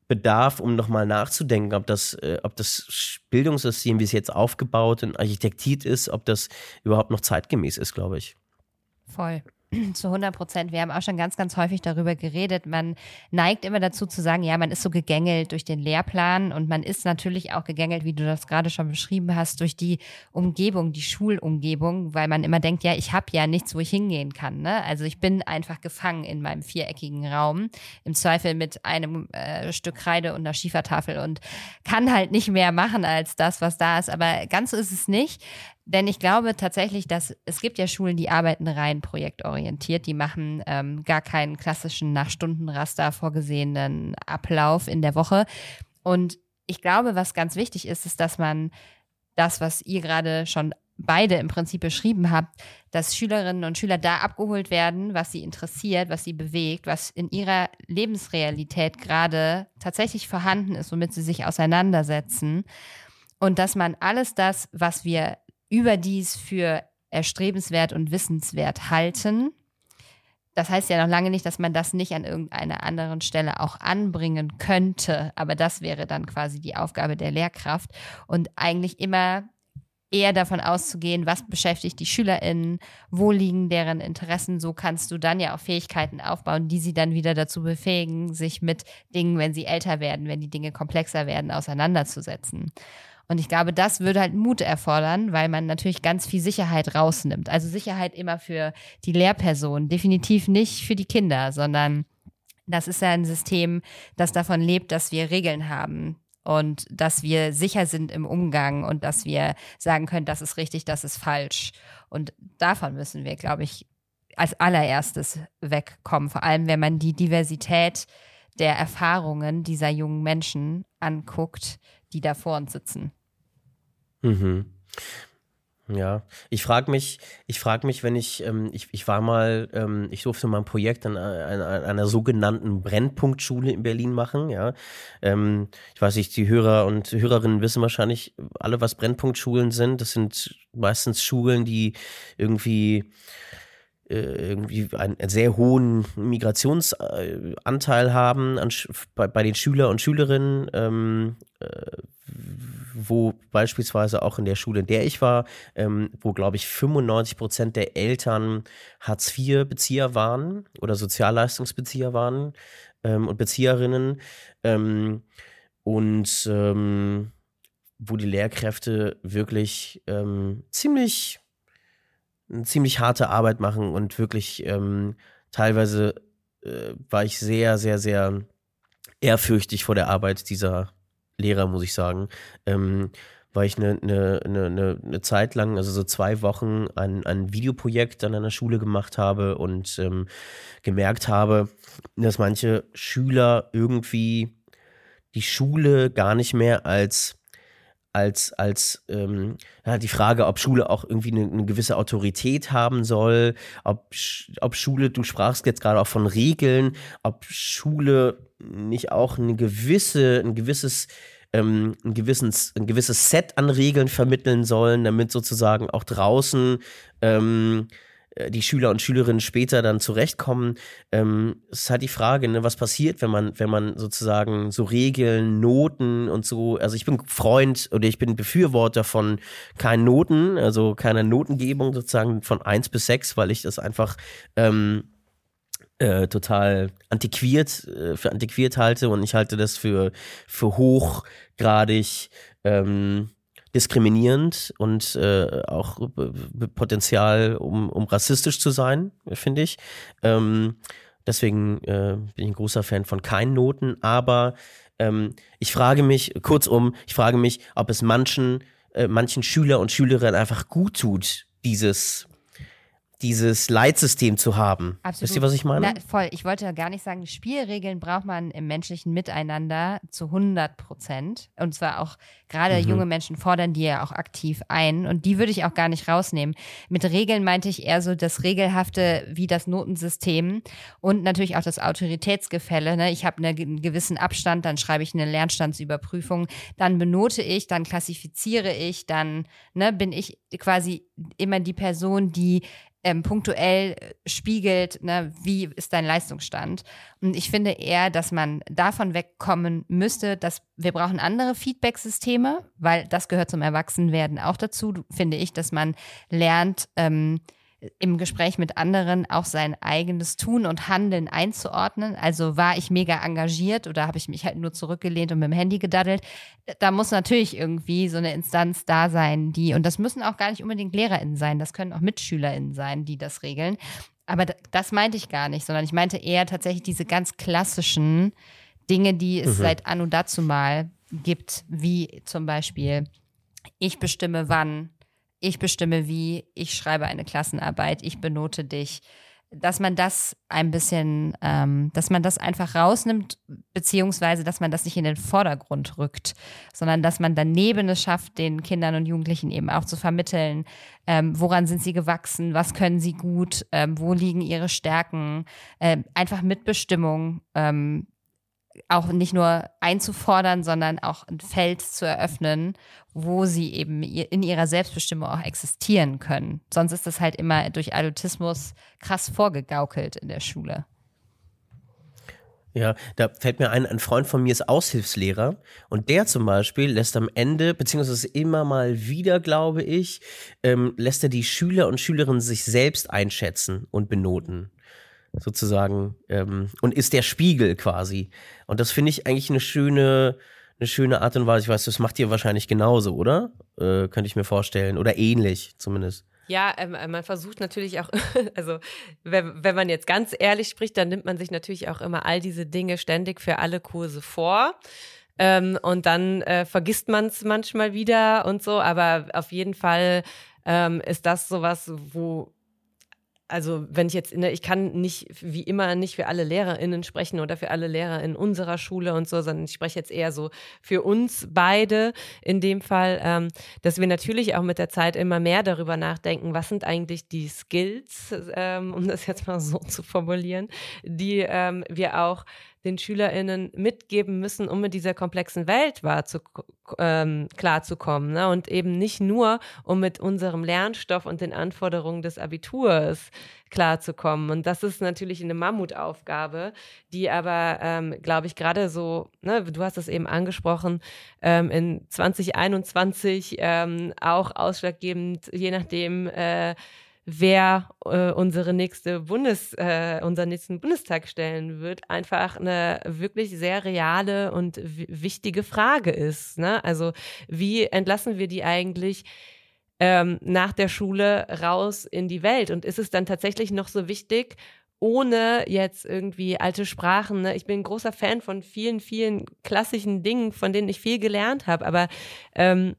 Bedarf, um nochmal nachzudenken, ob das, äh, ob das Bildungssystem, wie es jetzt aufgebaut und architektiert ist, ob das überhaupt noch zeitgemäß ist, glaube ich. Voll. Zu 100 Prozent. Wir haben auch schon ganz, ganz häufig darüber geredet. Man neigt immer dazu zu sagen, ja, man ist so gegängelt durch den Lehrplan und man ist natürlich auch gegängelt, wie du das gerade schon beschrieben hast, durch die Umgebung, die Schulumgebung, weil man immer denkt, ja, ich habe ja nichts, wo ich hingehen kann. Ne? Also ich bin einfach gefangen in meinem viereckigen Raum, im Zweifel mit einem äh, Stück Kreide und einer Schiefertafel und kann halt nicht mehr machen als das, was da ist. Aber ganz so ist es nicht. Denn ich glaube tatsächlich, dass es gibt ja Schulen, die arbeiten rein projektorientiert, die machen ähm, gar keinen klassischen nach Stundenraster vorgesehenen Ablauf in der Woche. Und ich glaube, was ganz wichtig ist, ist, dass man das, was ihr gerade schon beide im Prinzip beschrieben habt, dass Schülerinnen und Schüler da abgeholt werden, was sie interessiert, was sie bewegt, was in ihrer Lebensrealität gerade tatsächlich vorhanden ist, womit sie sich auseinandersetzen. Und dass man alles das, was wir überdies für erstrebenswert und wissenswert halten. Das heißt ja noch lange nicht, dass man das nicht an irgendeiner anderen Stelle auch anbringen könnte, aber das wäre dann quasi die Aufgabe der Lehrkraft und eigentlich immer eher davon auszugehen, was beschäftigt die SchülerInnen, wo liegen deren Interessen, so kannst du dann ja auch Fähigkeiten aufbauen, die sie dann wieder dazu befähigen, sich mit Dingen, wenn sie älter werden, wenn die Dinge komplexer werden, auseinanderzusetzen. Und ich glaube, das würde halt Mut erfordern, weil man natürlich ganz viel Sicherheit rausnimmt. Also Sicherheit immer für die Lehrperson, definitiv nicht für die Kinder, sondern das ist ja ein System, das davon lebt, dass wir Regeln haben und dass wir sicher sind im Umgang und dass wir sagen können, das ist richtig, das ist falsch. Und davon müssen wir, glaube ich, als allererstes wegkommen. Vor allem, wenn man die Diversität der Erfahrungen dieser jungen Menschen anguckt, die da vor uns sitzen. Mhm. Ja, ich frage mich, ich frage mich, wenn ich, ähm, ich, ich war mal, ähm, ich durfte mal ein Projekt an, an, an einer sogenannten Brennpunktschule in Berlin machen, ja. Ähm, ich weiß nicht, die Hörer und Hörerinnen wissen wahrscheinlich alle, was Brennpunktschulen sind. Das sind meistens Schulen, die irgendwie irgendwie einen sehr hohen Migrationsanteil haben an, bei, bei den Schüler und Schülerinnen, ähm, äh, wo beispielsweise auch in der Schule, in der ich war, ähm, wo glaube ich 95 Prozent der Eltern Hartz-IV-Bezieher waren oder Sozialleistungsbezieher waren ähm, und Bezieherinnen ähm, und ähm, wo die Lehrkräfte wirklich ähm, ziemlich ziemlich harte Arbeit machen und wirklich ähm, teilweise äh, war ich sehr, sehr, sehr ehrfürchtig vor der Arbeit dieser Lehrer, muss ich sagen. Ähm, weil ich eine, eine, eine, eine Zeit lang, also so zwei Wochen, ein, ein Videoprojekt an einer Schule gemacht habe und ähm, gemerkt habe, dass manche Schüler irgendwie die Schule gar nicht mehr als als, als ähm, ja, die Frage, ob Schule auch irgendwie eine, eine, gewisse Autorität haben soll, ob, ob Schule, du sprachst jetzt gerade auch von Regeln, ob Schule nicht auch eine gewisse, ein gewisses ähm, ein, gewisses, ein gewisses Set an Regeln vermitteln sollen, damit sozusagen auch draußen ähm, äh, die Schüler und Schülerinnen später dann zurechtkommen. Ähm, es ist halt die Frage, ne, was passiert, wenn man, wenn man sozusagen so Regeln, Noten und so, also ich bin Freund oder ich bin Befürworter von keinen Noten, also keiner Notengebung sozusagen von eins bis sechs, weil ich das einfach ähm, äh, total antiquiert, äh, für antiquiert halte und ich halte das für, für hochgradig ähm, diskriminierend und äh, auch Potenzial, um, um rassistisch zu sein, finde ich. Ähm, deswegen äh, bin ich ein großer Fan von keinen Noten, aber ähm, ich frage mich, kurzum, ich frage mich, ob es manchen, äh, manchen Schüler und Schülerinnen einfach gut tut, dieses dieses Leitsystem zu haben. Absolut. Wisst ihr, was ich meine? Na, voll. Ich wollte ja gar nicht sagen, Spielregeln braucht man im menschlichen Miteinander zu 100 Prozent. Und zwar auch gerade mhm. junge Menschen fordern die ja auch aktiv ein. Und die würde ich auch gar nicht rausnehmen. Mit Regeln meinte ich eher so das Regelhafte wie das Notensystem und natürlich auch das Autoritätsgefälle. Ne? Ich habe einen gewissen Abstand, dann schreibe ich eine Lernstandsüberprüfung, dann benote ich, dann klassifiziere ich, dann ne, bin ich quasi immer die Person, die ähm, punktuell äh, spiegelt, ne, wie ist dein Leistungsstand. Und ich finde eher, dass man davon wegkommen müsste, dass wir brauchen andere Feedback-Systeme, weil das gehört zum Erwachsenwerden auch dazu, finde ich, dass man lernt, ähm, im Gespräch mit anderen auch sein eigenes Tun und Handeln einzuordnen. Also war ich mega engagiert oder habe ich mich halt nur zurückgelehnt und mit dem Handy gedaddelt. Da muss natürlich irgendwie so eine Instanz da sein, die, und das müssen auch gar nicht unbedingt LehrerInnen sein, das können auch MitschülerInnen sein, die das regeln. Aber das meinte ich gar nicht, sondern ich meinte eher tatsächlich diese ganz klassischen Dinge, die es mhm. seit Anno dazu mal gibt, wie zum Beispiel, ich bestimme wann ich bestimme wie, ich schreibe eine Klassenarbeit, ich benote dich, dass man das ein bisschen, ähm, dass man das einfach rausnimmt, beziehungsweise dass man das nicht in den Vordergrund rückt, sondern dass man daneben es schafft, den Kindern und Jugendlichen eben auch zu vermitteln, ähm, woran sind sie gewachsen, was können sie gut, ähm, wo liegen ihre Stärken, ähm, einfach Mitbestimmung ähm, auch nicht nur einzufordern, sondern auch ein Feld zu eröffnen, wo sie eben in ihrer Selbstbestimmung auch existieren können. Sonst ist das halt immer durch Adultismus krass vorgegaukelt in der Schule. Ja, da fällt mir ein, ein Freund von mir ist Aushilfslehrer und der zum Beispiel lässt am Ende, beziehungsweise immer mal wieder, glaube ich, ähm, lässt er die Schüler und Schülerinnen sich selbst einschätzen und benoten sozusagen ähm, und ist der Spiegel quasi. Und das finde ich eigentlich eine schöne, eine schöne Art und Weise. Ich weiß, das macht ihr wahrscheinlich genauso, oder? Äh, könnte ich mir vorstellen. Oder ähnlich zumindest. Ja, ähm, äh, man versucht natürlich auch, also wenn, wenn man jetzt ganz ehrlich spricht, dann nimmt man sich natürlich auch immer all diese Dinge ständig für alle Kurse vor. Ähm, und dann äh, vergisst man es manchmal wieder und so. Aber auf jeden Fall ähm, ist das sowas, wo also wenn ich jetzt, ne, ich kann nicht wie immer nicht für alle LehrerInnen sprechen oder für alle Lehrer in unserer Schule und so, sondern ich spreche jetzt eher so für uns beide in dem Fall, ähm, dass wir natürlich auch mit der Zeit immer mehr darüber nachdenken, was sind eigentlich die Skills, ähm, um das jetzt mal so zu formulieren, die ähm, wir auch den SchülerInnen mitgeben müssen, um mit dieser komplexen Welt wahr zu, ähm, klarzukommen. Ne? Und eben nicht nur, um mit unserem Lernstoff und den Anforderungen des Abiturs klarzukommen. Und das ist natürlich eine Mammutaufgabe, die aber, ähm, glaube ich, gerade so, ne, du hast es eben angesprochen, ähm, in 2021 ähm, auch ausschlaggebend, je nachdem, äh, wer äh, unsere nächste Bundes, äh, unseren nächsten Bundestag stellen wird, einfach eine wirklich sehr reale und wichtige Frage ist. Ne? Also wie entlassen wir die eigentlich ähm, nach der Schule raus in die Welt? Und ist es dann tatsächlich noch so wichtig, ohne jetzt irgendwie alte Sprachen. Ne? Ich bin ein großer Fan von vielen, vielen klassischen Dingen, von denen ich viel gelernt habe, aber ähm,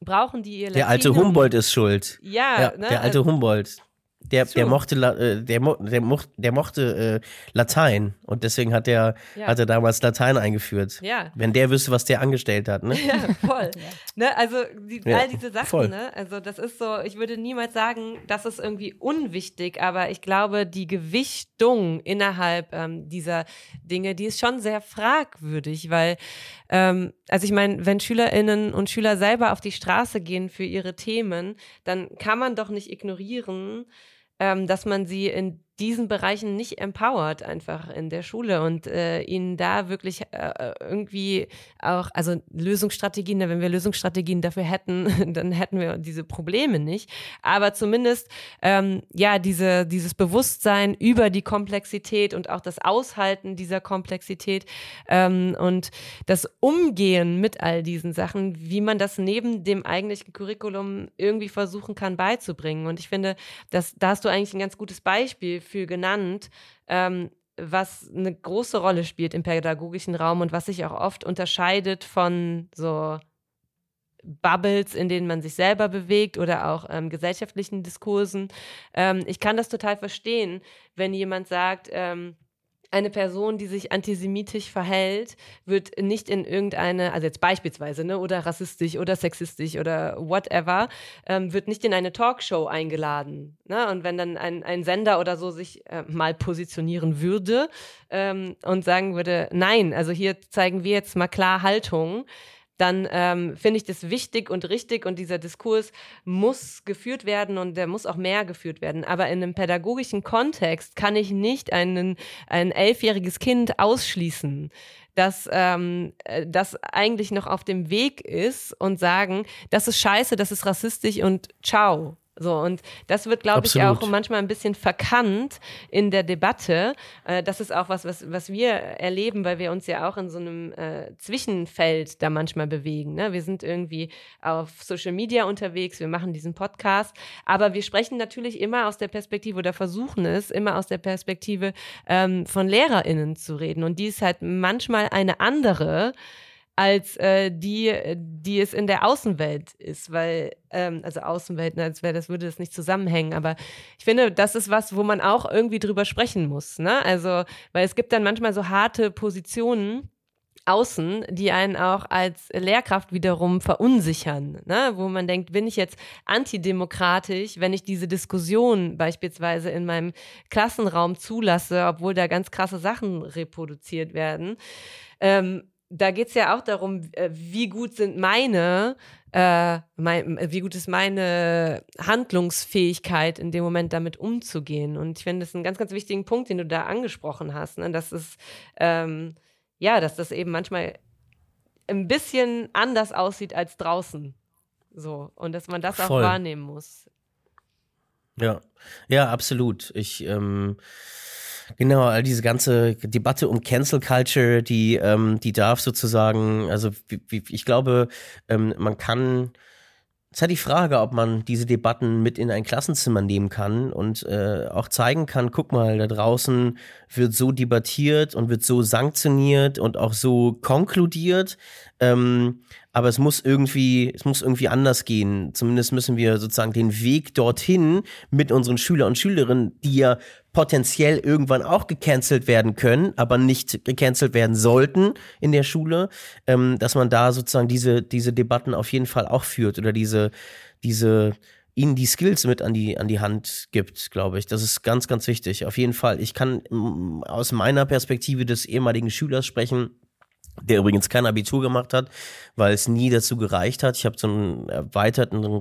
brauchen die ihr Der alte Humboldt ist schuld. Ja, ja ne? der alte also, Humboldt. Der, der mochte, äh, der, der, der mochte äh, Latein und deswegen hat er, ja. hat er damals Latein eingeführt. Ja. Wenn der wüsste, was der angestellt hat, ne? Ja, voll. ne, also die, ja, all diese Sachen, voll. ne? Also das ist so, ich würde niemals sagen, das ist irgendwie unwichtig, aber ich glaube, die Gewichtung innerhalb ähm, dieser Dinge, die ist schon sehr fragwürdig, weil, ähm, also ich meine, wenn SchülerInnen und Schüler selber auf die Straße gehen für ihre Themen, dann kann man doch nicht ignorieren, ähm, dass man sie in diesen Bereichen nicht empowert einfach in der Schule und äh, ihnen da wirklich äh, irgendwie auch, also Lösungsstrategien, wenn wir Lösungsstrategien dafür hätten, dann hätten wir diese Probleme nicht. Aber zumindest ähm, ja diese dieses Bewusstsein über die Komplexität und auch das Aushalten dieser Komplexität ähm, und das Umgehen mit all diesen Sachen, wie man das neben dem eigentlichen Curriculum irgendwie versuchen kann beizubringen. Und ich finde, dass da hast du eigentlich ein ganz gutes Beispiel für genannt, ähm, was eine große Rolle spielt im pädagogischen Raum und was sich auch oft unterscheidet von so Bubbles, in denen man sich selber bewegt oder auch ähm, gesellschaftlichen Diskursen. Ähm, ich kann das total verstehen, wenn jemand sagt, ähm, eine Person, die sich antisemitisch verhält, wird nicht in irgendeine, also jetzt beispielsweise, ne, oder rassistisch oder sexistisch oder whatever, ähm, wird nicht in eine Talkshow eingeladen. Ne? Und wenn dann ein, ein Sender oder so sich äh, mal positionieren würde ähm, und sagen würde, nein, also hier zeigen wir jetzt mal klar Haltung, dann ähm, finde ich das wichtig und richtig und dieser Diskurs muss geführt werden und der muss auch mehr geführt werden. Aber in einem pädagogischen Kontext kann ich nicht einen, ein elfjähriges Kind ausschließen dass ähm, äh, das eigentlich noch auf dem Weg ist und sagen, das ist scheiße, das ist rassistisch und ciao. So, und das wird, glaube ich, auch manchmal ein bisschen verkannt in der Debatte. Äh, das ist auch was, was, was wir erleben, weil wir uns ja auch in so einem äh, Zwischenfeld da manchmal bewegen. Ne? Wir sind irgendwie auf Social Media unterwegs, wir machen diesen Podcast, aber wir sprechen natürlich immer aus der Perspektive oder versuchen es immer aus der Perspektive ähm, von LehrerInnen zu reden. Und die ist halt manchmal eine andere als äh, die, die es in der Außenwelt ist, weil, ähm, also Außenwelt, ne, als wäre das, würde das nicht zusammenhängen, aber ich finde, das ist was, wo man auch irgendwie drüber sprechen muss, ne? Also, weil es gibt dann manchmal so harte Positionen, außen, die einen auch als Lehrkraft wiederum verunsichern, ne? wo man denkt, bin ich jetzt antidemokratisch, wenn ich diese Diskussion beispielsweise in meinem Klassenraum zulasse, obwohl da ganz krasse Sachen reproduziert werden. Ähm, da geht es ja auch darum, äh, wie gut sind meine, äh, mein, wie gut ist meine Handlungsfähigkeit in dem Moment damit umzugehen. Und ich finde, das ist ein ganz, ganz wichtigen Punkt, den du da angesprochen hast. Ne? Dass es, ähm, ja, dass das eben manchmal ein bisschen anders aussieht als draußen. So. Und dass man das Voll. auch wahrnehmen muss. Ja, ja, absolut. Ich, ähm, Genau, all diese ganze Debatte um Cancel Culture, die, ähm, die darf sozusagen, also wie, wie, ich glaube, ähm, man kann, es ist halt die Frage, ob man diese Debatten mit in ein Klassenzimmer nehmen kann und äh, auch zeigen kann, guck mal, da draußen wird so debattiert und wird so sanktioniert und auch so konkludiert. Ähm, aber es muss irgendwie, es muss irgendwie anders gehen. Zumindest müssen wir sozusagen den Weg dorthin mit unseren Schüler und Schülerinnen, die ja potenziell irgendwann auch gecancelt werden können, aber nicht gecancelt werden sollten in der Schule, ähm, dass man da sozusagen diese, diese Debatten auf jeden Fall auch führt oder diese, diese, ihnen die Skills mit an die, an die Hand gibt, glaube ich. Das ist ganz, ganz wichtig. Auf jeden Fall. Ich kann mm, aus meiner Perspektive des ehemaligen Schülers sprechen der übrigens kein Abitur gemacht hat, weil es nie dazu gereicht hat. Ich habe so einen erweiterten,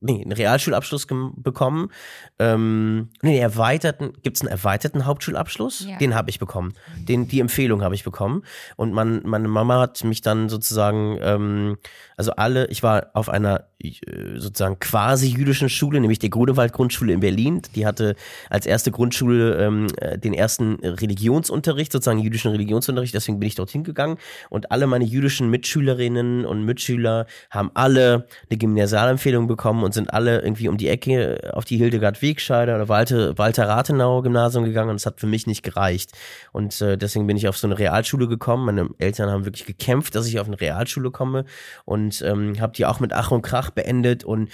nee, einen Realschulabschluss bekommen. Ähm, nee, erweiterten, gibt es einen erweiterten Hauptschulabschluss? Ja. Den habe ich bekommen. Den, die Empfehlung habe ich bekommen. Und man, meine Mama hat mich dann sozusagen, ähm, also alle, ich war auf einer äh, sozusagen quasi jüdischen Schule, nämlich der Grunewald Grundschule in Berlin. Die hatte als erste Grundschule ähm, äh, den ersten Religionsunterricht, sozusagen jüdischen Religionsunterricht. Deswegen bin ich dorthin gegangen und alle meine jüdischen Mitschülerinnen und Mitschüler haben alle eine Gymnasialempfehlung bekommen und sind alle irgendwie um die Ecke auf die Hildegard Wegscheider oder Walter, Walter Rathenau Gymnasium gegangen und es hat für mich nicht gereicht. Und äh, deswegen bin ich auf so eine Realschule gekommen. Meine Eltern haben wirklich gekämpft, dass ich auf eine Realschule komme und ähm, habe die auch mit Ach und Krach beendet und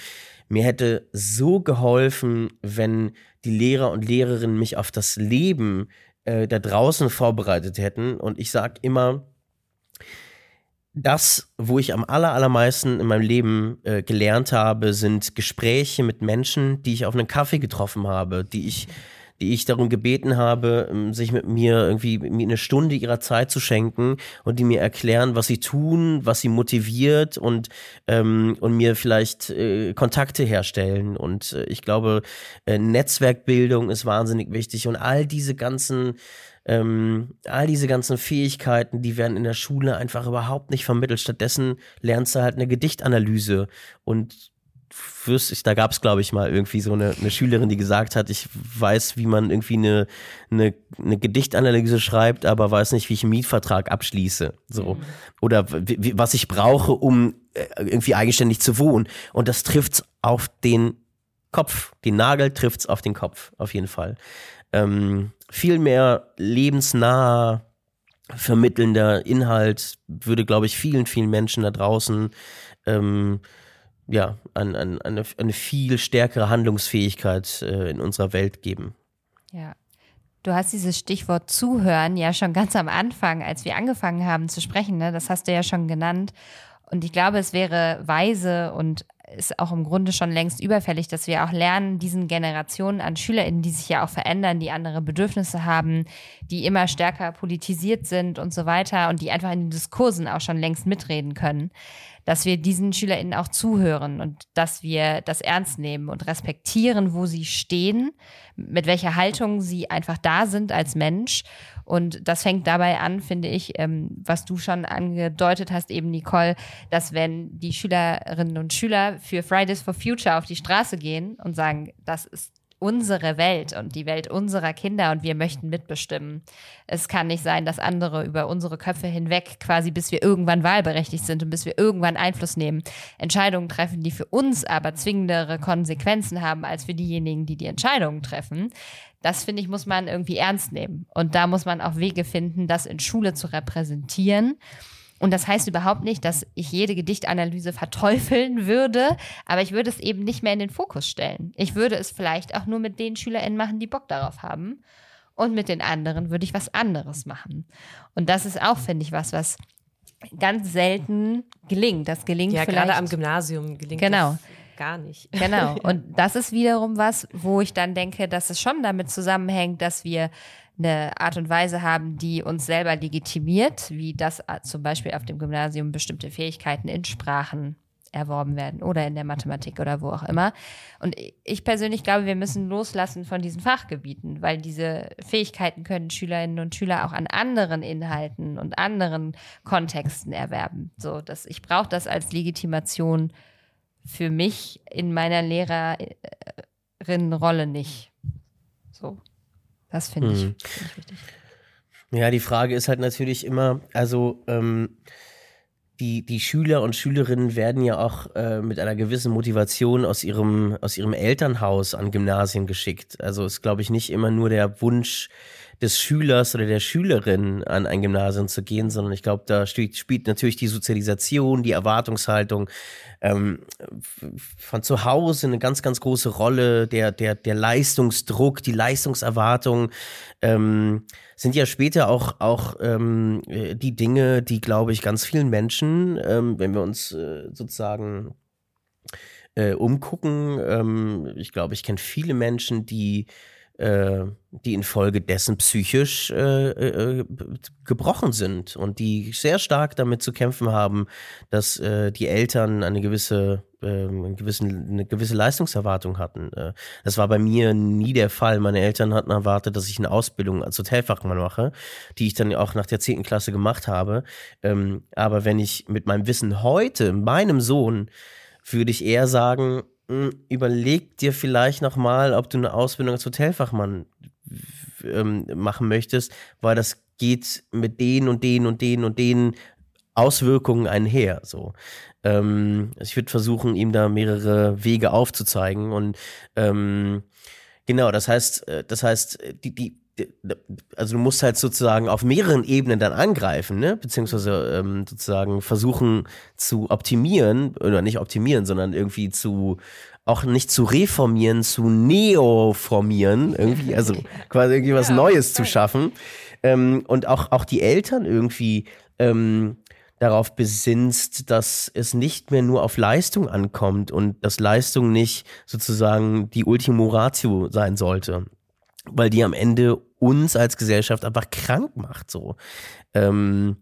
mir hätte so geholfen, wenn die Lehrer und Lehrerinnen mich auf das Leben äh, da draußen vorbereitet hätten. Und ich sag immer, das, wo ich am aller, allermeisten in meinem Leben äh, gelernt habe, sind Gespräche mit Menschen, die ich auf einen Kaffee getroffen habe, die ich die ich darum gebeten habe, ähm, sich mit mir irgendwie mir eine Stunde ihrer Zeit zu schenken und die mir erklären, was sie tun, was sie motiviert und, ähm, und mir vielleicht äh, Kontakte herstellen. Und äh, ich glaube, äh, Netzwerkbildung ist wahnsinnig wichtig und all diese ganzen ähm, all diese ganzen Fähigkeiten, die werden in der Schule einfach überhaupt nicht vermittelt. Stattdessen lernst du halt eine Gedichtanalyse und wirst, ich, da gab es, glaube ich, mal irgendwie so eine, eine Schülerin, die gesagt hat, ich weiß, wie man irgendwie eine, eine, eine Gedichtanalyse schreibt, aber weiß nicht, wie ich einen Mietvertrag abschließe. So. Mhm. Oder was ich brauche, um äh, irgendwie eigenständig zu wohnen. Und das trifft's auf den Kopf. Den Nagel trifft's auf den Kopf, auf jeden Fall. Ähm, viel mehr lebensnah vermittelnder Inhalt würde, glaube ich, vielen, vielen Menschen da draußen ähm, ja, an, an, eine, eine viel stärkere Handlungsfähigkeit äh, in unserer Welt geben. Ja. Du hast dieses Stichwort Zuhören ja schon ganz am Anfang, als wir angefangen haben zu sprechen, ne? das hast du ja schon genannt. Und ich glaube, es wäre weise und ist auch im Grunde schon längst überfällig, dass wir auch lernen, diesen Generationen an SchülerInnen, die sich ja auch verändern, die andere Bedürfnisse haben, die immer stärker politisiert sind und so weiter und die einfach in den Diskursen auch schon längst mitreden können, dass wir diesen SchülerInnen auch zuhören und dass wir das ernst nehmen und respektieren, wo sie stehen, mit welcher Haltung sie einfach da sind als Mensch. Und das fängt dabei an, finde ich, ähm, was du schon angedeutet hast, eben Nicole, dass wenn die Schülerinnen und Schüler für Fridays for Future auf die Straße gehen und sagen, das ist unsere Welt und die Welt unserer Kinder und wir möchten mitbestimmen. Es kann nicht sein, dass andere über unsere Köpfe hinweg, quasi bis wir irgendwann wahlberechtigt sind und bis wir irgendwann Einfluss nehmen, Entscheidungen treffen, die für uns aber zwingendere Konsequenzen haben als für diejenigen, die die Entscheidungen treffen. Das finde ich, muss man irgendwie ernst nehmen. Und da muss man auch Wege finden, das in Schule zu repräsentieren und das heißt überhaupt nicht, dass ich jede Gedichtanalyse verteufeln würde, aber ich würde es eben nicht mehr in den Fokus stellen. Ich würde es vielleicht auch nur mit den SchülerInnen machen, die Bock darauf haben. Und mit den anderen würde ich was anderes machen. Und das ist auch, finde ich, was, was ganz selten gelingt. Das gelingt ja, vielleicht. gerade am Gymnasium gelingt genau. das gar nicht. Genau. Und das ist wiederum was, wo ich dann denke, dass es schon damit zusammenhängt, dass wir eine Art und Weise haben, die uns selber legitimiert, wie das zum Beispiel auf dem Gymnasium bestimmte Fähigkeiten in Sprachen erworben werden oder in der Mathematik oder wo auch immer. Und ich persönlich glaube, wir müssen loslassen von diesen Fachgebieten, weil diese Fähigkeiten können Schülerinnen und Schüler auch an anderen Inhalten und anderen Kontexten erwerben. So, dass ich brauche das als Legitimation für mich in meiner Lehrerinnenrolle nicht. So. Das finde ich, hm. find ich wichtig. Ja, die Frage ist halt natürlich immer, also ähm, die, die Schüler und Schülerinnen werden ja auch äh, mit einer gewissen Motivation aus ihrem, aus ihrem Elternhaus an Gymnasien geschickt. Also ist, glaube ich, nicht immer nur der Wunsch, des Schülers oder der Schülerin an ein Gymnasium zu gehen, sondern ich glaube, da spielt, spielt natürlich die Sozialisation, die Erwartungshaltung ähm, von zu Hause eine ganz, ganz große Rolle, der, der, der Leistungsdruck, die Leistungserwartung ähm, sind ja später auch, auch ähm, die Dinge, die, glaube ich, ganz vielen Menschen, ähm, wenn wir uns äh, sozusagen äh, umgucken, ähm, ich glaube, ich kenne viele Menschen, die äh, die infolgedessen psychisch äh, äh, gebrochen sind und die sehr stark damit zu kämpfen haben, dass äh, die Eltern eine gewisse, ähm, eine, gewissen, eine gewisse Leistungserwartung hatten. Äh, das war bei mir nie der Fall. Meine Eltern hatten erwartet, dass ich eine Ausbildung als Hotelfachmann mache, die ich dann auch nach der zehnten Klasse gemacht habe. Ähm, aber wenn ich mit meinem Wissen heute, meinem Sohn, würde ich eher sagen, überleg dir vielleicht nochmal, ob du eine Ausbildung als Hotelfachmann ähm, machen möchtest, weil das geht mit den und den und den und den Auswirkungen einher. So. Ähm, ich würde versuchen, ihm da mehrere Wege aufzuzeigen. Und ähm, genau, das heißt, äh, das heißt, die, die, also du musst halt sozusagen auf mehreren Ebenen dann angreifen, ne? beziehungsweise ähm, sozusagen versuchen zu optimieren, oder nicht optimieren, sondern irgendwie zu auch nicht zu reformieren, zu neoformieren, irgendwie, also quasi irgendwie was ja, Neues zu schaffen. Ähm, und auch, auch die Eltern irgendwie ähm, darauf besinnst, dass es nicht mehr nur auf Leistung ankommt und dass Leistung nicht sozusagen die Ultimo Ratio sein sollte weil die am Ende uns als Gesellschaft einfach krank macht. So. Ähm,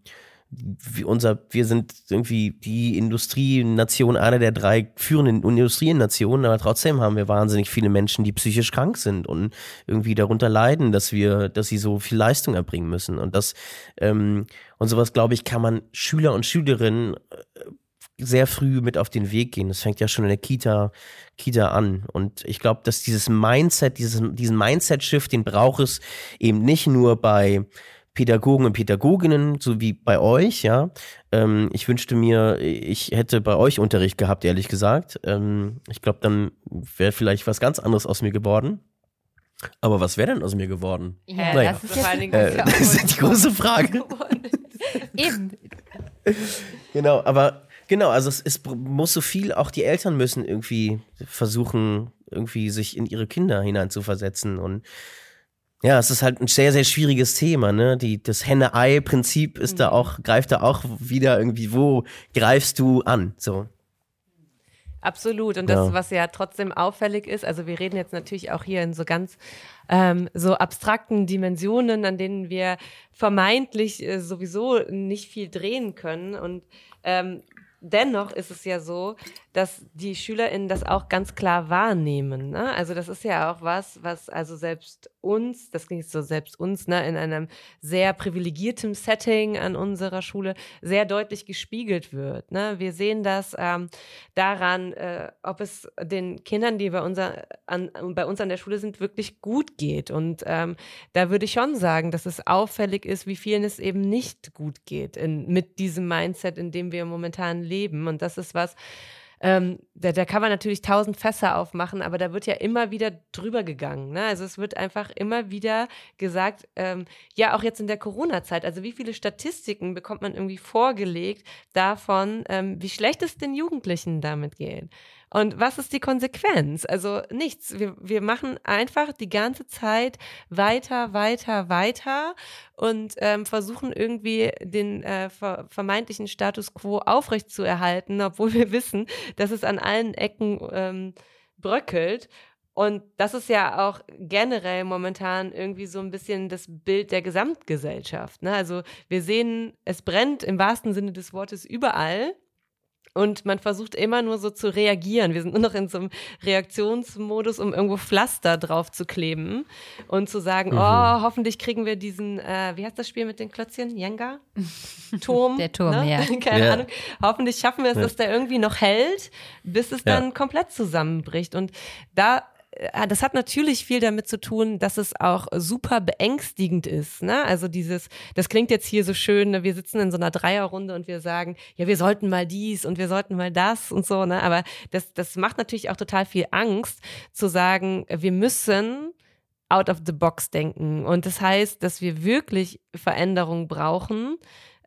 wie unser, wir sind irgendwie die Industrienation, eine der drei führenden Industrienationen, aber trotzdem haben wir wahnsinnig viele Menschen, die psychisch krank sind und irgendwie darunter leiden, dass wir, dass sie so viel Leistung erbringen müssen. Und das, ähm, und sowas, glaube ich, kann man Schüler und Schülerinnen äh, sehr früh mit auf den Weg gehen. Das fängt ja schon in der Kita, Kita an. Und ich glaube, dass dieses Mindset, dieses, diesen Mindset-Shift, den braucht es eben nicht nur bei Pädagogen und Pädagoginnen, so wie bei euch, ja. Ähm, ich wünschte mir, ich hätte bei euch Unterricht gehabt, ehrlich gesagt. Ähm, ich glaube, dann wäre vielleicht was ganz anderes aus mir geworden. Aber was wäre denn aus mir geworden? Ja, naja. das ist, ja, äh, das ist die große Frage. Eben. Genau, aber Genau, also es ist, muss so viel, auch die Eltern müssen irgendwie versuchen, irgendwie sich in ihre Kinder hineinzuversetzen. Und ja, es ist halt ein sehr, sehr schwieriges Thema, ne? Die, das Henne-Ei-Prinzip ist mhm. da auch, greift da auch wieder irgendwie, wo greifst du an? So. Absolut. Und das, ja. was ja trotzdem auffällig ist, also wir reden jetzt natürlich auch hier in so ganz ähm, so abstrakten Dimensionen, an denen wir vermeintlich äh, sowieso nicht viel drehen können. Und ähm, dennoch ist es ja so, dass die SchülerInnen das auch ganz klar wahrnehmen. Ne? Also das ist ja auch was, was also selbst uns, das klingt so selbst uns, ne, in einem sehr privilegierten Setting an unserer Schule sehr deutlich gespiegelt wird. Ne? Wir sehen das ähm, daran, äh, ob es den Kindern, die bei, unser, an, bei uns an der Schule sind, wirklich gut geht. Und ähm, da würde ich schon sagen, dass es auffällig ist, wie vielen es eben nicht gut geht in, mit diesem Mindset, in dem wir momentan leben. Und das ist was, ähm, da, da, kann man natürlich tausend Fässer aufmachen, aber da wird ja immer wieder drüber gegangen. Ne? Also es wird einfach immer wieder gesagt, ähm, ja, auch jetzt in der Corona-Zeit, also wie viele Statistiken bekommt man irgendwie vorgelegt davon, ähm, wie schlecht es den Jugendlichen damit geht. Und was ist die Konsequenz? Also nichts. Wir, wir machen einfach die ganze Zeit weiter, weiter, weiter und ähm, versuchen irgendwie den äh, ver vermeintlichen Status quo aufrechtzuerhalten, obwohl wir wissen, dass es an allen Ecken ähm, bröckelt. Und das ist ja auch generell momentan irgendwie so ein bisschen das Bild der Gesamtgesellschaft. Ne? Also wir sehen, es brennt im wahrsten Sinne des Wortes überall. Und man versucht immer nur so zu reagieren. Wir sind nur noch in so einem Reaktionsmodus, um irgendwo Pflaster drauf zu kleben und zu sagen, mhm. oh, hoffentlich kriegen wir diesen, äh, wie heißt das Spiel mit den Klötzchen? Jenga? Turm? Der Turm, ne? ja. Keine ja. Ahnung. Hoffentlich schaffen wir es, ja. dass der irgendwie noch hält, bis es ja. dann komplett zusammenbricht. Und da das hat natürlich viel damit zu tun, dass es auch super beängstigend ist. Ne? Also dieses, das klingt jetzt hier so schön, ne? wir sitzen in so einer Dreierrunde und wir sagen, ja, wir sollten mal dies und wir sollten mal das und so, ne? Aber das, das macht natürlich auch total viel Angst zu sagen, wir müssen out of the box denken. Und das heißt, dass wir wirklich Veränderungen brauchen,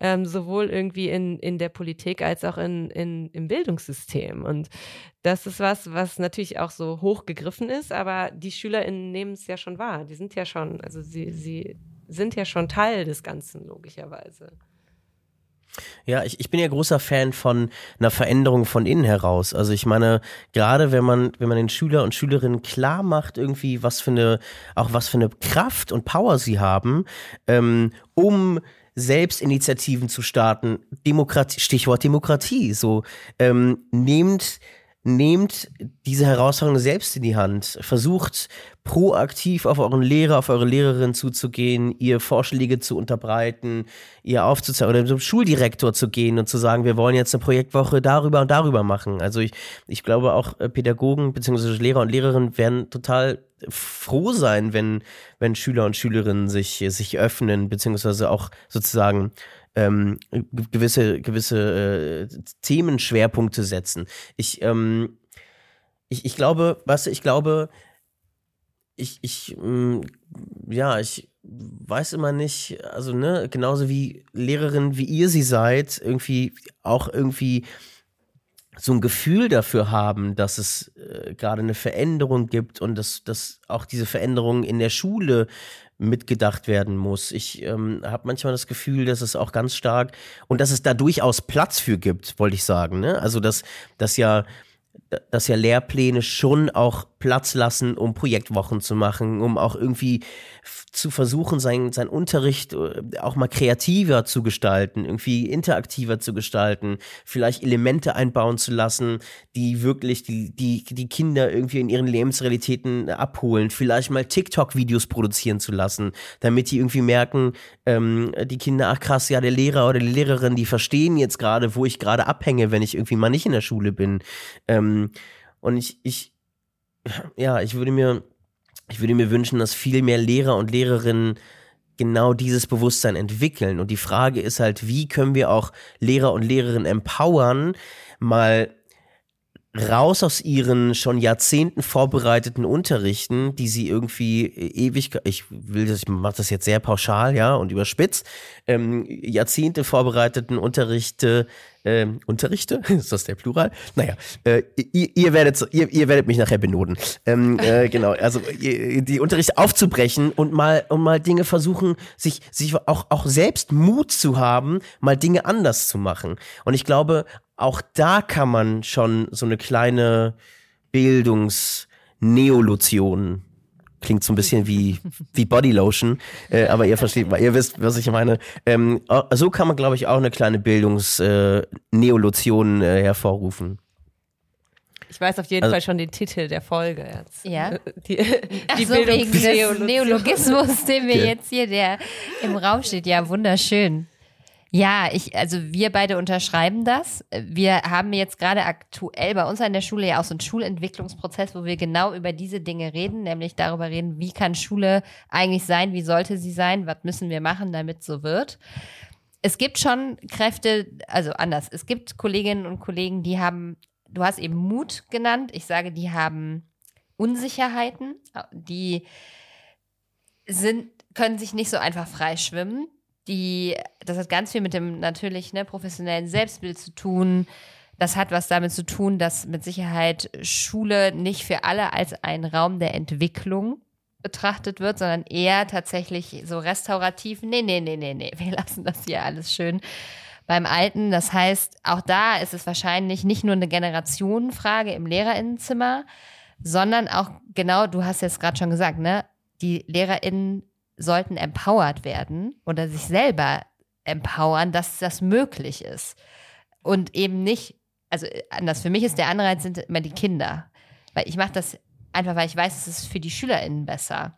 ähm, sowohl irgendwie in, in der Politik als auch in, in, im Bildungssystem. Und das ist was, was natürlich auch so hochgegriffen ist, aber die SchülerInnen nehmen es ja schon wahr. Die sind ja schon, also sie, sie sind ja schon Teil des Ganzen, logischerweise. Ja, ich, ich bin ja großer Fan von einer Veränderung von innen heraus. Also ich meine, gerade wenn man, wenn man den Schüler und Schülerinnen klar macht, irgendwie, was für eine, auch was für eine Kraft und Power sie haben, ähm, um Selbstinitiativen zu starten, Demokratie, Stichwort Demokratie, so, ähm, nehmt, nehmt diese Herausforderung selbst in die Hand. Versucht proaktiv auf euren Lehrer, auf eure Lehrerin zuzugehen, ihr Vorschläge zu unterbreiten, ihr aufzuzeigen oder zum Schuldirektor zu gehen und zu sagen, wir wollen jetzt eine Projektwoche darüber und darüber machen. Also ich, ich glaube auch äh, Pädagogen bzw. Lehrer und Lehrerinnen werden total froh sein, wenn, wenn Schüler und Schülerinnen sich, sich öffnen, beziehungsweise auch sozusagen ähm, gewisse, gewisse äh, Themenschwerpunkte setzen. Ich, ähm, ich, ich glaube, was ich glaube, ich, ich, mh, mm, ja, ich weiß immer nicht, also, ne, genauso wie Lehrerin, wie ihr sie seid, irgendwie auch irgendwie so ein Gefühl dafür haben, dass es äh, gerade eine Veränderung gibt und dass, dass auch diese Veränderung in der Schule mitgedacht werden muss. Ich ähm, habe manchmal das Gefühl, dass es auch ganz stark und dass es da durchaus Platz für gibt, wollte ich sagen. Ne? Also dass, dass ja dass ja Lehrpläne schon auch Platz lassen, um Projektwochen zu machen, um auch irgendwie zu versuchen, sein, sein Unterricht äh, auch mal kreativer zu gestalten, irgendwie interaktiver zu gestalten, vielleicht Elemente einbauen zu lassen, die wirklich die, die, die Kinder irgendwie in ihren Lebensrealitäten abholen, vielleicht mal TikTok-Videos produzieren zu lassen, damit die irgendwie merken, ähm, die Kinder, ach krass, ja, der Lehrer oder die Lehrerin, die verstehen jetzt gerade, wo ich gerade abhänge, wenn ich irgendwie mal nicht in der Schule bin. Ähm, und ich, ich, ja, ich würde mir, ich würde mir wünschen, dass viel mehr Lehrer und Lehrerinnen genau dieses Bewusstsein entwickeln. Und die Frage ist halt, wie können wir auch Lehrer und Lehrerinnen empowern, mal raus aus ihren schon Jahrzehnten vorbereiteten Unterrichten, die sie irgendwie ewig, ich will das, ich mache das jetzt sehr pauschal, ja, und überspitzt, ähm, Jahrzehnte vorbereiteten Unterrichte ähm, Unterrichte, ist das der Plural? Naja, äh, ihr, ihr, werdet, ihr, ihr werdet mich nachher benoten. Ähm, äh, genau, also die Unterrichte aufzubrechen und mal, und mal Dinge versuchen, sich, sich auch, auch selbst Mut zu haben, mal Dinge anders zu machen. Und ich glaube, auch da kann man schon so eine kleine Bildungsneolution klingt so ein bisschen wie, wie Bodylotion, äh, aber ihr versteht, ihr wisst, was ich meine. Ähm, so kann man, glaube ich, auch eine kleine Bildungsneolution äh, äh, hervorrufen. Ich weiß auf jeden also, Fall schon den Titel der Folge jetzt. Ja. Die, die so, wegen des Neologismus, den wir ja. jetzt hier, der im Raum steht. Ja, wunderschön. Ja, ich, also wir beide unterschreiben das. Wir haben jetzt gerade aktuell bei uns an der Schule ja auch so einen Schulentwicklungsprozess, wo wir genau über diese Dinge reden, nämlich darüber reden, wie kann Schule eigentlich sein, wie sollte sie sein, was müssen wir machen, damit so wird. Es gibt schon Kräfte, also anders. Es gibt Kolleginnen und Kollegen, die haben, du hast eben Mut genannt. Ich sage, die haben Unsicherheiten, die sind, können sich nicht so einfach freischwimmen die, das hat ganz viel mit dem natürlich ne, professionellen Selbstbild zu tun. Das hat was damit zu tun, dass mit Sicherheit Schule nicht für alle als ein Raum der Entwicklung betrachtet wird, sondern eher tatsächlich so restaurativ. Nee, nee, nee, nee, nee, wir lassen das hier alles schön beim Alten. Das heißt, auch da ist es wahrscheinlich nicht nur eine Generationenfrage im Lehrerinnenzimmer, sondern auch genau, du hast jetzt gerade schon gesagt, ne, die Lehrerinnen sollten empowered werden oder sich selber empowern, dass das möglich ist. Und eben nicht, also anders, für mich ist der Anreiz sind immer die Kinder. Weil ich mache das einfach, weil ich weiß, es ist für die SchülerInnen besser.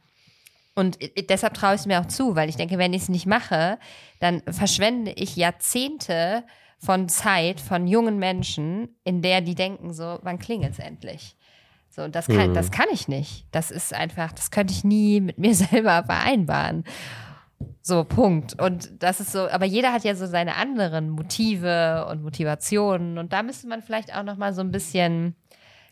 Und deshalb traue ich es mir auch zu, weil ich denke, wenn ich es nicht mache, dann verschwende ich Jahrzehnte von Zeit von jungen Menschen, in der die denken so, wann klingelt es endlich? So, das kann, mhm. das kann ich nicht. Das ist einfach, das könnte ich nie mit mir selber vereinbaren. So, Punkt. Und das ist so, aber jeder hat ja so seine anderen Motive und Motivationen. Und da müsste man vielleicht auch noch mal so ein bisschen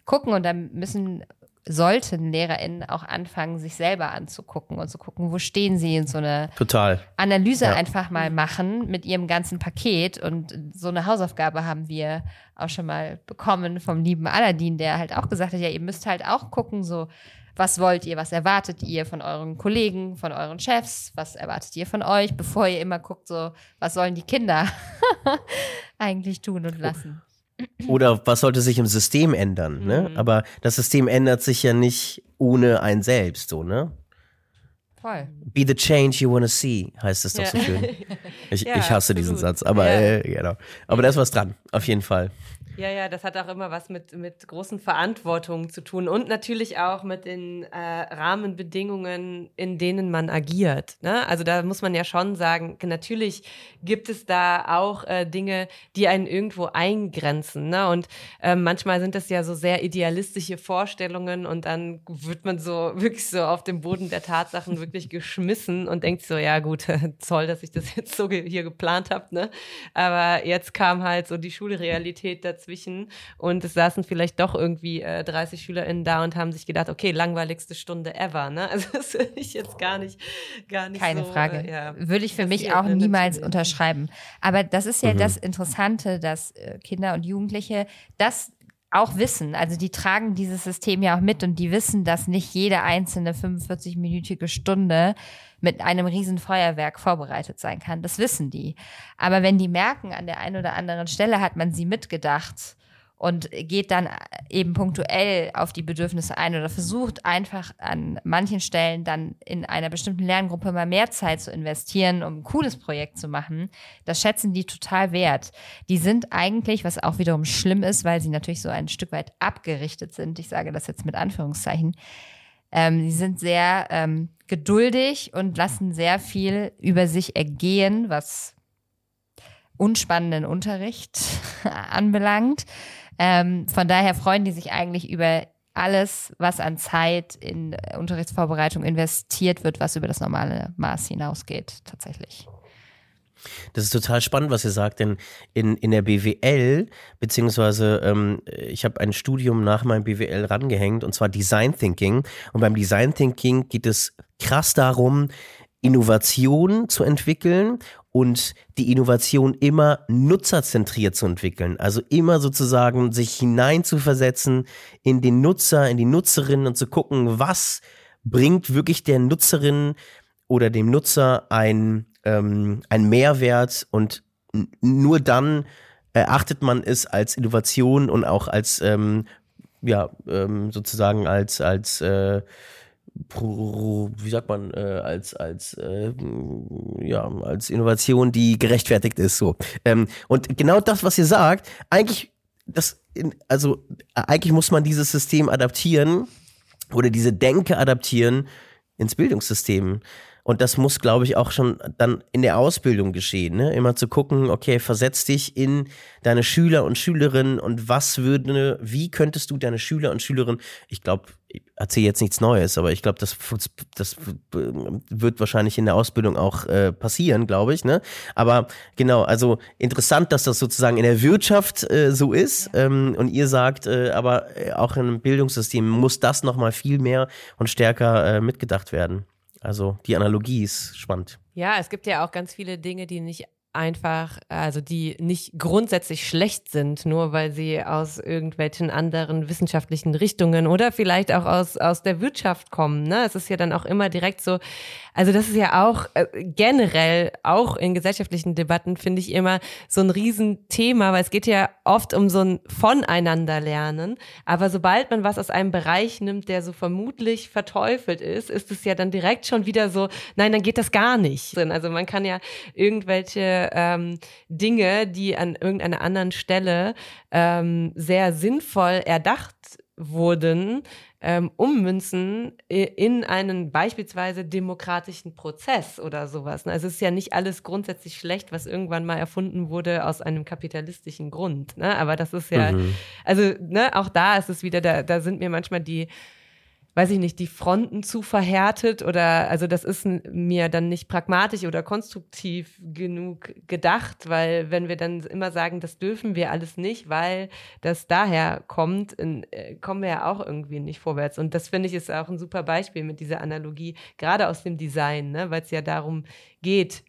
gucken. Und da müssen sollten LehrerInnen auch anfangen, sich selber anzugucken und zu gucken, wo stehen sie in so eine Total. Analyse Ja. einfach mal machen mit ihrem ganzen Paket. Und so eine Hausaufgabe haben wir auch schon mal bekommen vom lieben Aladdin, der halt auch gesagt hat, ja, ihr müsst halt auch gucken, so, was wollt ihr, was erwartet ihr von euren Kollegen, von euren Chefs, was erwartet ihr von euch, bevor ihr immer guckt, so, was sollen die Kinder eigentlich tun und lassen. Oder was sollte sich im System ändern, ne? Aber das System ändert sich ja nicht ohne ein selbst, so, ne? Voll. Be the change you wanna see, heißt es doch Ja. so schön. Ich, Ja, ich hasse diesen absolut. Satz, aber Ja. äh, genau. Aber da ist was dran, auf jeden Fall. Ja, ja, das hat auch immer was mit, mit großen Verantwortungen zu tun und natürlich auch mit den äh, Rahmenbedingungen, in denen man agiert. Ne? Also da muss man ja schon sagen, natürlich gibt es da auch äh, Dinge, die einen irgendwo eingrenzen. Ne? Und äh, manchmal sind das ja so sehr idealistische Vorstellungen und dann wird man so wirklich so auf dem Boden der Tatsachen wirklich geschmissen und denkt so, ja gut, toll, dass ich das jetzt so ge hier geplant habe. Ne? Aber jetzt kam halt so die Schulrealität dazwischen und es saßen vielleicht doch irgendwie äh, 30 SchülerInnen da und haben sich gedacht, okay, langweiligste Stunde ever. Ne? Also das will ich jetzt gar nicht, gar nicht Keine so, Frage. Äh, ja, Würde ich für mich auch ne, niemals natürlich. unterschreiben. Aber das ist ja das Interessante, dass äh, Kinder und Jugendliche das auch wissen. Also die tragen dieses System ja auch mit und die wissen, dass nicht jede einzelne 45-minütige Stunde mit einem riesen Feuerwerk vorbereitet sein kann. Das wissen die. Aber wenn die merken, an der einen oder anderen Stelle hat man sie mitgedacht und geht dann eben punktuell auf die Bedürfnisse ein oder versucht einfach an manchen Stellen dann in einer bestimmten Lerngruppe mal mehr Zeit zu investieren, um ein cooles Projekt zu machen, das schätzen die total wert. Die sind eigentlich, was auch wiederum schlimm ist, weil sie natürlich so ein Stück weit abgerichtet sind, ich sage das jetzt mit Anführungszeichen, ähm, die sind sehr ähm, geduldig und lassen sehr viel über sich ergehen, was unspannenden Unterricht anbelangt. Ähm, von daher freuen die sich eigentlich über alles, was an Zeit in Unterrichtsvorbereitung investiert wird, was über das normale Maß hinausgeht, tatsächlich. Das ist total spannend, was ihr sagt, denn in, in der BWL, beziehungsweise ähm, ich habe ein Studium nach meinem BWL rangehängt, und zwar Design Thinking. Und beim Design Thinking geht es krass darum, Innovation zu entwickeln und die Innovation immer nutzerzentriert zu entwickeln. Also immer sozusagen sich hineinzuversetzen in den Nutzer, in die Nutzerinnen und zu gucken, was bringt wirklich der Nutzerin oder dem Nutzer ein, ähm, ein Mehrwert und nur dann erachtet man es als Innovation und auch als ähm, ja ähm, sozusagen als als äh, wie sagt man äh, als als äh, ja als Innovation, die gerechtfertigt ist so ähm, und genau das, was ihr sagt, eigentlich das also äh, eigentlich muss man dieses System adaptieren oder diese Denke adaptieren ins Bildungssystem. Und das muss, glaube ich, auch schon dann in der Ausbildung geschehen. Ne? Immer zu gucken, okay, versetz dich in deine Schüler und Schülerinnen und was würde, wie könntest du deine Schüler und Schülerinnen, ich glaube, ich erzähle jetzt nichts Neues, aber ich glaube, das, das wird wahrscheinlich in der Ausbildung auch äh, passieren, glaube ich. Ne? Aber genau, also interessant, dass das sozusagen in der Wirtschaft äh, so ist. Ähm, und ihr sagt, äh, aber äh, auch im Bildungssystem muss das nochmal viel mehr und stärker äh, mitgedacht werden. Also die Analogie ist spannend. Ja, es gibt ja auch ganz viele Dinge, die nicht einfach, also die nicht grundsätzlich schlecht sind, nur weil sie aus irgendwelchen anderen wissenschaftlichen Richtungen oder vielleicht auch aus, aus der Wirtschaft kommen. Ne? Es ist ja dann auch immer direkt so, also das ist ja auch äh, generell, auch in gesellschaftlichen Debatten, finde ich immer so ein Riesenthema, weil es geht ja oft um so ein Voneinanderlernen. Aber sobald man was aus einem Bereich nimmt, der so vermutlich verteufelt ist, ist es ja dann direkt schon wieder so, nein, dann geht das gar nicht. Also man kann ja irgendwelche ähm, Dinge, die an irgendeiner anderen Stelle ähm, sehr sinnvoll erdacht wurden, ähm, ummünzen in einen beispielsweise demokratischen Prozess oder sowas. Also es ist ja nicht alles grundsätzlich schlecht, was irgendwann mal erfunden wurde aus einem kapitalistischen Grund. Ne? Aber das ist ja, Mhm. also ne, auch da ist es wieder, da, da sind mir manchmal die weiß ich nicht, die Fronten zu verhärtet oder also das ist mir dann nicht pragmatisch oder konstruktiv genug gedacht, weil wenn wir dann immer sagen, das dürfen wir alles nicht, weil das daher kommt, in, äh, kommen wir ja auch irgendwie nicht vorwärts. Und das finde ich ist auch ein super Beispiel mit dieser Analogie, gerade aus dem Design, ne, weil es ja darum geht,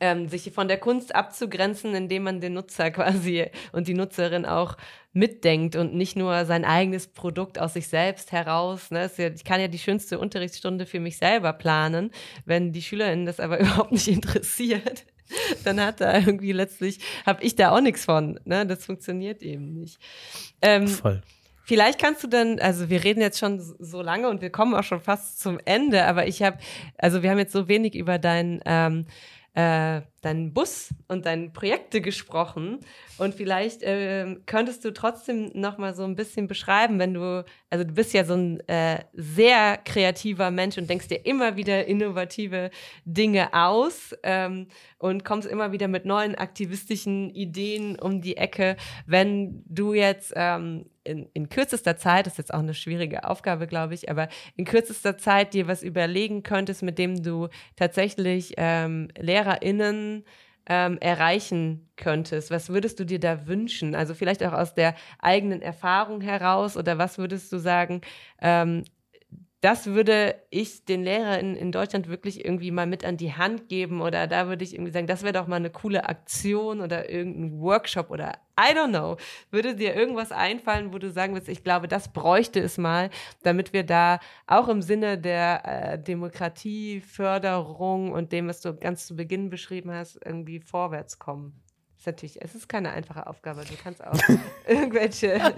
ähm, sich von der Kunst abzugrenzen, indem man den Nutzer quasi und die Nutzerin auch mitdenkt und nicht nur sein eigenes Produkt aus sich selbst heraus. Ne? Ja, ich kann ja die schönste Unterrichtsstunde für mich selber planen, wenn die SchülerInnen das aber überhaupt nicht interessiert. Dann hat da irgendwie letztlich, habe ich da auch nichts von. Ne? Das funktioniert eben nicht. Ähm, Voll. Vielleicht kannst du dann, also wir reden jetzt schon so lange und wir kommen auch schon fast zum Ende, aber ich habe, also wir haben jetzt so wenig über dein ähm, äh, deinen Bus und deine Projekte gesprochen. Und vielleicht äh, könntest du trotzdem noch mal so ein bisschen beschreiben, wenn du, also du bist ja so ein äh, sehr kreativer Mensch und denkst dir immer wieder innovative Dinge aus ähm, und kommst immer wieder mit neuen aktivistischen Ideen um die Ecke. Wenn du jetzt ähm, in, in kürzester Zeit, das ist jetzt auch eine schwierige Aufgabe, glaube ich, aber in kürzester Zeit dir was überlegen könntest, mit dem du tatsächlich ähm, LehrerInnen ähm, erreichen könntest? Was würdest du dir da wünschen? Also vielleicht auch aus der eigenen Erfahrung heraus oder was würdest du sagen, ähm, das würde ich den Lehrern in Deutschland wirklich irgendwie mal mit an die Hand geben oder da würde ich irgendwie sagen, das wäre doch mal eine coole Aktion oder irgendein Workshop oder I don't know. Würde dir irgendwas einfallen, wo du sagen würdest, ich glaube, das bräuchte es mal, damit wir da auch im Sinne der äh, Demokratieförderung und dem, was du ganz zu Beginn beschrieben hast, irgendwie vorwärts kommen? Ist natürlich, es ist keine einfache Aufgabe. Du kannst auch irgendwelche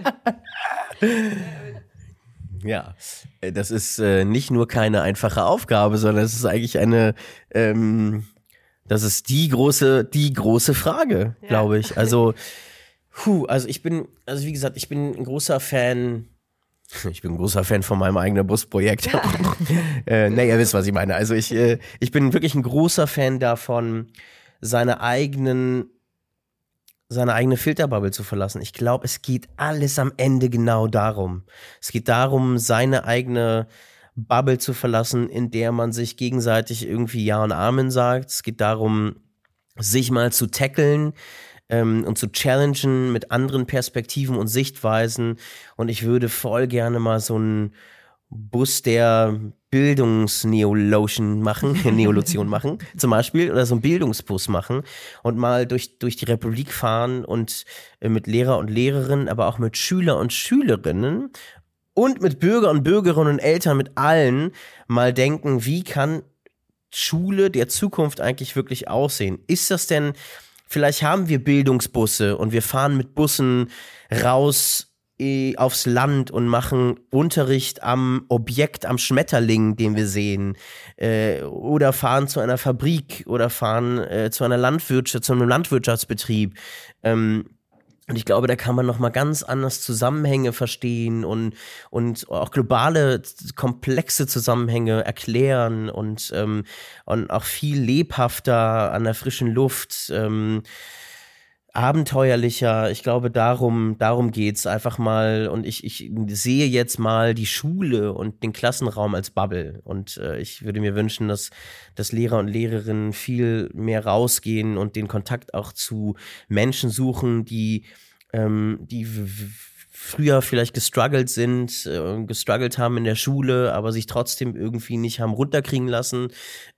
Ja, äh, das ist äh, nicht nur keine einfache Aufgabe, sondern es ist eigentlich eine, ähm, das ist die große, die große Frage, ja. glaube ich. Also, puh, also ich bin, also wie gesagt, ich bin ein großer Fan. Ich bin ein großer Fan von meinem eigenen Busprojekt. Ja. äh, na, ihr wisst, was ich meine. Also ich, äh, ich bin wirklich ein großer Fan davon, seine eigenen seine eigene Filterbubble zu verlassen. Ich glaube, es geht alles am Ende genau darum. Es geht darum, seine eigene Bubble zu verlassen, in der man sich gegenseitig irgendwie Ja und Amen sagt. Es geht darum, sich mal zu tackeln ähm, und zu challengen mit anderen Perspektiven und Sichtweisen. Und ich würde voll gerne mal so ein Bus der Bildungsneolotion machen, Neolotion machen, zum Beispiel, oder so einen Bildungsbus machen und mal durch, durch die Republik fahren und äh, mit Lehrer und Lehrerinnen, aber auch mit Schüler und Schülerinnen und mit Bürger und Bürgerinnen und Eltern, mit allen mal denken, wie kann Schule der Zukunft eigentlich wirklich aussehen? Ist das denn, vielleicht haben wir Bildungsbusse und wir fahren mit Bussen raus aufs Land und machen Unterricht am Objekt, am Schmetterling, den wir sehen, äh, oder fahren zu einer Fabrik oder fahren äh, zu einer Landwirtschaft, zu einem Landwirtschaftsbetrieb. Ähm, und ich glaube, da kann man noch mal ganz anders Zusammenhänge verstehen und und auch globale komplexe Zusammenhänge erklären und ähm, und auch viel lebhafter an der frischen Luft. Ähm, abenteuerlicher. Ich glaube, darum, darum geht's einfach mal. Und ich, ich sehe jetzt mal die Schule und den Klassenraum als Bubble. Und äh, ich würde mir wünschen, dass, dass Lehrer und Lehrerinnen viel mehr rausgehen und den Kontakt auch zu Menschen suchen, die, ähm, die früher vielleicht gestruggelt sind, äh, gestruggelt haben in der Schule, aber sich trotzdem irgendwie nicht haben runterkriegen lassen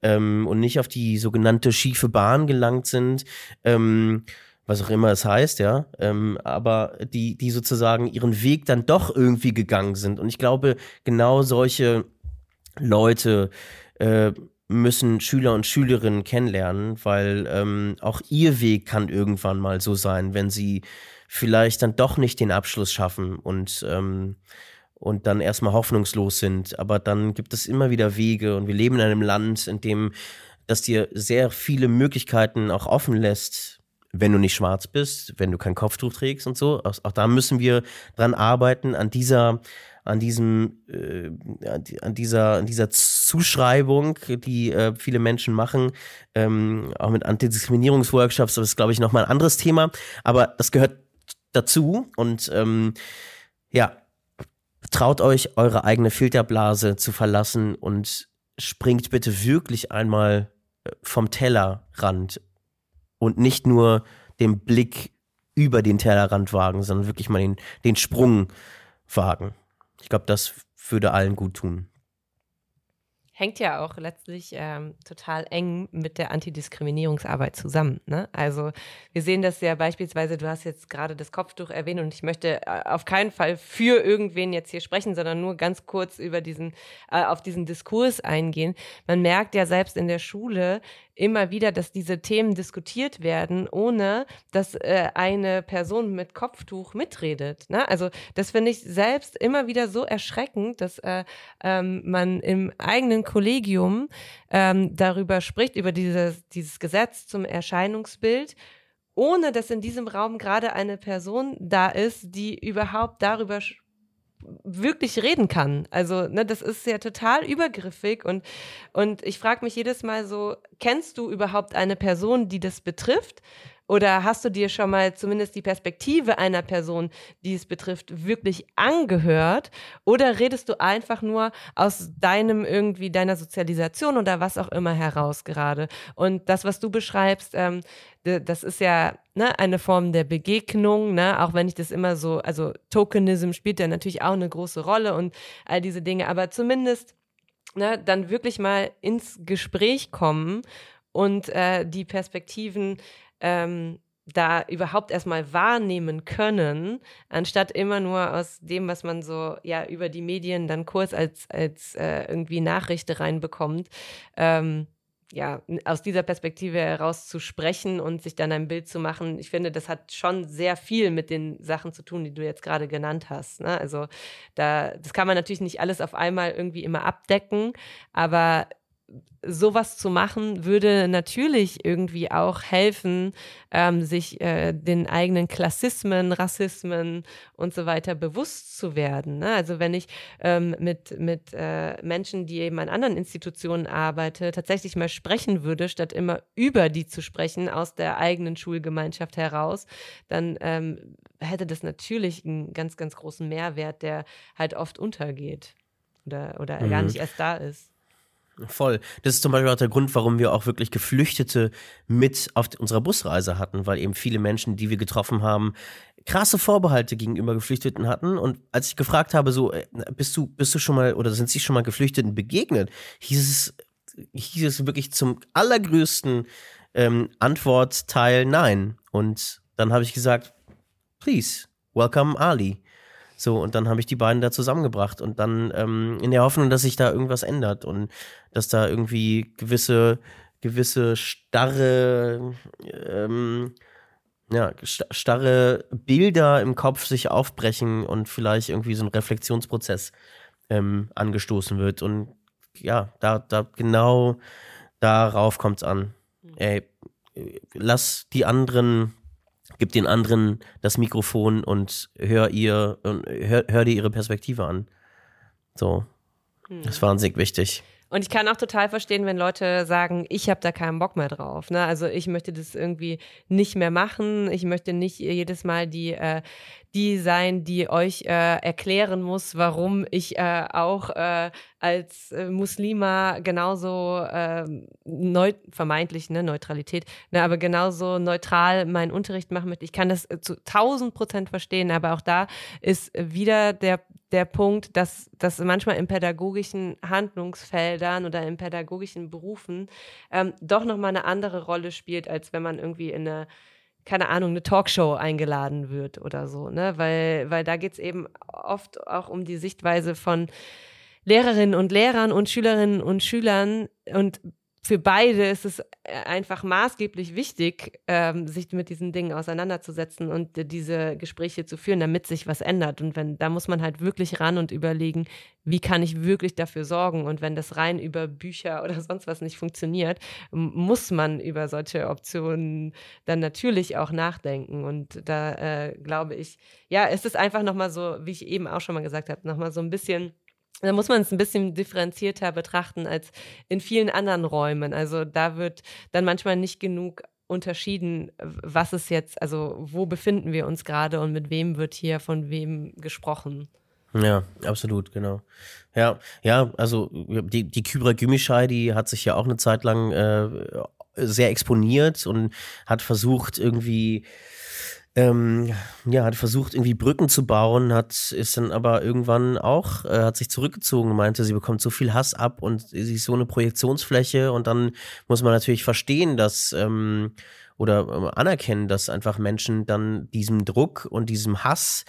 ähm, und nicht auf die sogenannte schiefe Bahn gelangt sind. Ähm, was auch immer es heißt, ja, ähm, aber die, die sozusagen ihren Weg dann doch irgendwie gegangen sind. Und ich glaube, genau solche Leute äh, müssen Schüler und Schülerinnen kennenlernen, weil ähm, auch ihr Weg kann irgendwann mal so sein, wenn sie vielleicht dann doch nicht den Abschluss schaffen und ähm, und dann erstmal hoffnungslos sind. Aber dann gibt es immer wieder Wege und wir leben in einem Land, in dem das dir sehr viele Möglichkeiten auch offen lässt, wenn du nicht schwarz bist, wenn du kein Kopftuch trägst und so. Auch, auch da müssen wir dran arbeiten, an dieser, an diesem, äh, an dieser, an dieser Zuschreibung, die äh, viele Menschen machen, ähm, auch mit Antidiskriminierungsworkshops, das ist, glaube ich, nochmal ein anderes Thema. Aber das gehört dazu und ähm, ja, traut euch, eure eigene Filterblase zu verlassen und springt bitte wirklich einmal äh, vom Tellerrand und nicht nur den Blick über den Tellerrand wagen, sondern wirklich mal den, den Sprung wagen. Ich glaube, das würde allen gut tun hängt ja auch letztlich ähm, total eng mit der Antidiskriminierungsarbeit zusammen. Ne? Also wir sehen das ja beispielsweise, du hast jetzt gerade das Kopftuch erwähnt und ich möchte äh, auf keinen Fall für irgendwen jetzt hier sprechen, sondern nur ganz kurz über diesen, äh, auf diesen Diskurs eingehen. Man merkt ja selbst in der Schule, immer wieder, dass diese Themen diskutiert werden, ohne dass äh, eine Person mit Kopftuch mitredet. Ne? Also das finde ich selbst immer wieder so erschreckend, dass äh, ähm, man im eigenen Kollegium ähm, darüber spricht, über dieses, dieses Gesetz zum Erscheinungsbild ohne dass in diesem Raum gerade eine Person da ist, die überhaupt darüber wirklich reden kann. Also, ne, das ist ja total übergriffig und, und ich frage mich jedes Mal so, kennst du überhaupt eine Person, die das betrifft? Oder hast du dir schon mal zumindest die Perspektive einer Person, die es betrifft, wirklich angehört? Oder redest du einfach nur aus deinem irgendwie, deiner Sozialisation oder was auch immer heraus gerade? Und das, was du beschreibst, ähm, das ist ja ne, eine Form der Begegnung, ne, auch wenn ich das immer so, also Tokenism spielt ja natürlich auch eine große Rolle und all diese Dinge, aber zumindest ne, dann wirklich mal ins Gespräch kommen und äh, die Perspektiven ähm, da überhaupt erstmal wahrnehmen können, anstatt immer nur aus dem, was man so ja über die Medien dann kurz als, als äh, irgendwie Nachricht reinbekommt, ähm, ja, aus dieser Perspektive heraus zu sprechen und sich dann ein Bild zu machen, ich finde, das hat schon sehr viel mit den Sachen zu tun, die du jetzt gerade genannt hast. Ne? Also da, das kann man natürlich nicht alles auf einmal irgendwie immer abdecken, aber sowas zu machen, würde natürlich irgendwie auch helfen, ähm, sich äh, den eigenen Klassismen, Rassismen und so weiter bewusst zu werden. Ne? Also wenn ich ähm, mit, mit äh, Menschen, die eben an anderen Institutionen arbeite, tatsächlich mal sprechen würde, statt immer über die zu sprechen, aus der eigenen Schulgemeinschaft heraus, dann ähm, hätte das natürlich einen ganz, ganz großen Mehrwert, der halt oft untergeht oder, oder mhm. gar nicht erst da ist. Voll. Das ist zum Beispiel auch der Grund, warum wir auch wirklich Geflüchtete mit auf unserer Busreise hatten, weil eben viele Menschen, die wir getroffen haben, krasse Vorbehalte gegenüber Geflüchteten hatten. Und als ich gefragt habe, so, äh, bist du, bist du schon mal oder sind Sie schon mal Geflüchteten begegnet, hieß es, hieß es wirklich zum allergrößten ähm, Antwortteil nein. Und dann habe ich gesagt, please, welcome Ali. So, und dann habe ich die beiden da zusammengebracht und dann ähm, in der Hoffnung, dass sich da irgendwas ändert und dass da irgendwie gewisse, gewisse starre, ähm, ja, starre Bilder im Kopf sich aufbrechen und vielleicht irgendwie so ein Reflexionsprozess ähm, angestoßen wird. Und ja, da, da genau darauf kommt es an. Mhm. Ey, lass die anderen gib den anderen das Mikrofon und hör ihr hör, hör dir ihre Perspektive an. So. Hm. Das ist wahnsinnig wichtig. Und ich kann auch total verstehen, wenn Leute sagen, ich habe da keinen Bock mehr drauf. Ne? Also ich möchte das irgendwie nicht mehr machen. Ich möchte nicht jedes Mal die, äh, die sein, die euch äh, erklären muss, warum ich äh, auch äh, als äh, Muslima genauso äh, neu, vermeintlich ne, Neutralität, ne, aber genauso neutral meinen Unterricht machen möchte. Ich kann das äh, zu tausend Prozent verstehen, aber auch da ist wieder der der Punkt, dass das manchmal in pädagogischen Handlungsfeldern oder in pädagogischen Berufen ähm, doch nochmal eine andere Rolle spielt, als wenn man irgendwie in eine keine Ahnung, eine Talkshow eingeladen wird oder so, ne? Weil, weil da geht es eben oft auch um die Sichtweise von Lehrerinnen und Lehrern und Schülerinnen und Schülern und für beide ist es äh, einfach maßgeblich wichtig, ähm, sich mit diesen Dingen auseinanderzusetzen und äh, diese Gespräche zu führen, damit sich was ändert. Und wenn, da muss man halt wirklich ran und überlegen, wie kann ich wirklich dafür sorgen? Und wenn das rein über Bücher oder sonst was nicht funktioniert, muss man über solche Optionen dann natürlich auch nachdenken. Und da äh, glaube ich, ja, es ist einfach nochmal so, wie ich eben auch schon mal gesagt habe, nochmal so ein bisschen da muss man es ein bisschen differenzierter betrachten als in vielen anderen Räumen. Also da wird dann manchmal nicht genug unterschieden, was ist jetzt, also wo befinden wir uns gerade und mit wem wird hier von wem gesprochen. Ja, absolut, genau. Ja, ja, also die, die Kybra Gümüşay, die hat sich ja auch eine Zeit lang äh, sehr exponiert und hat versucht, irgendwie ähm, ja, hat versucht, irgendwie Brücken zu bauen, hat, ist dann aber irgendwann auch, äh, hat sich zurückgezogen und meinte, sie bekommt so viel Hass ab und sie ist so eine Projektionsfläche und dann muss man natürlich verstehen, dass, ähm, oder äh, anerkennen, dass einfach Menschen dann diesem Druck und diesem Hass,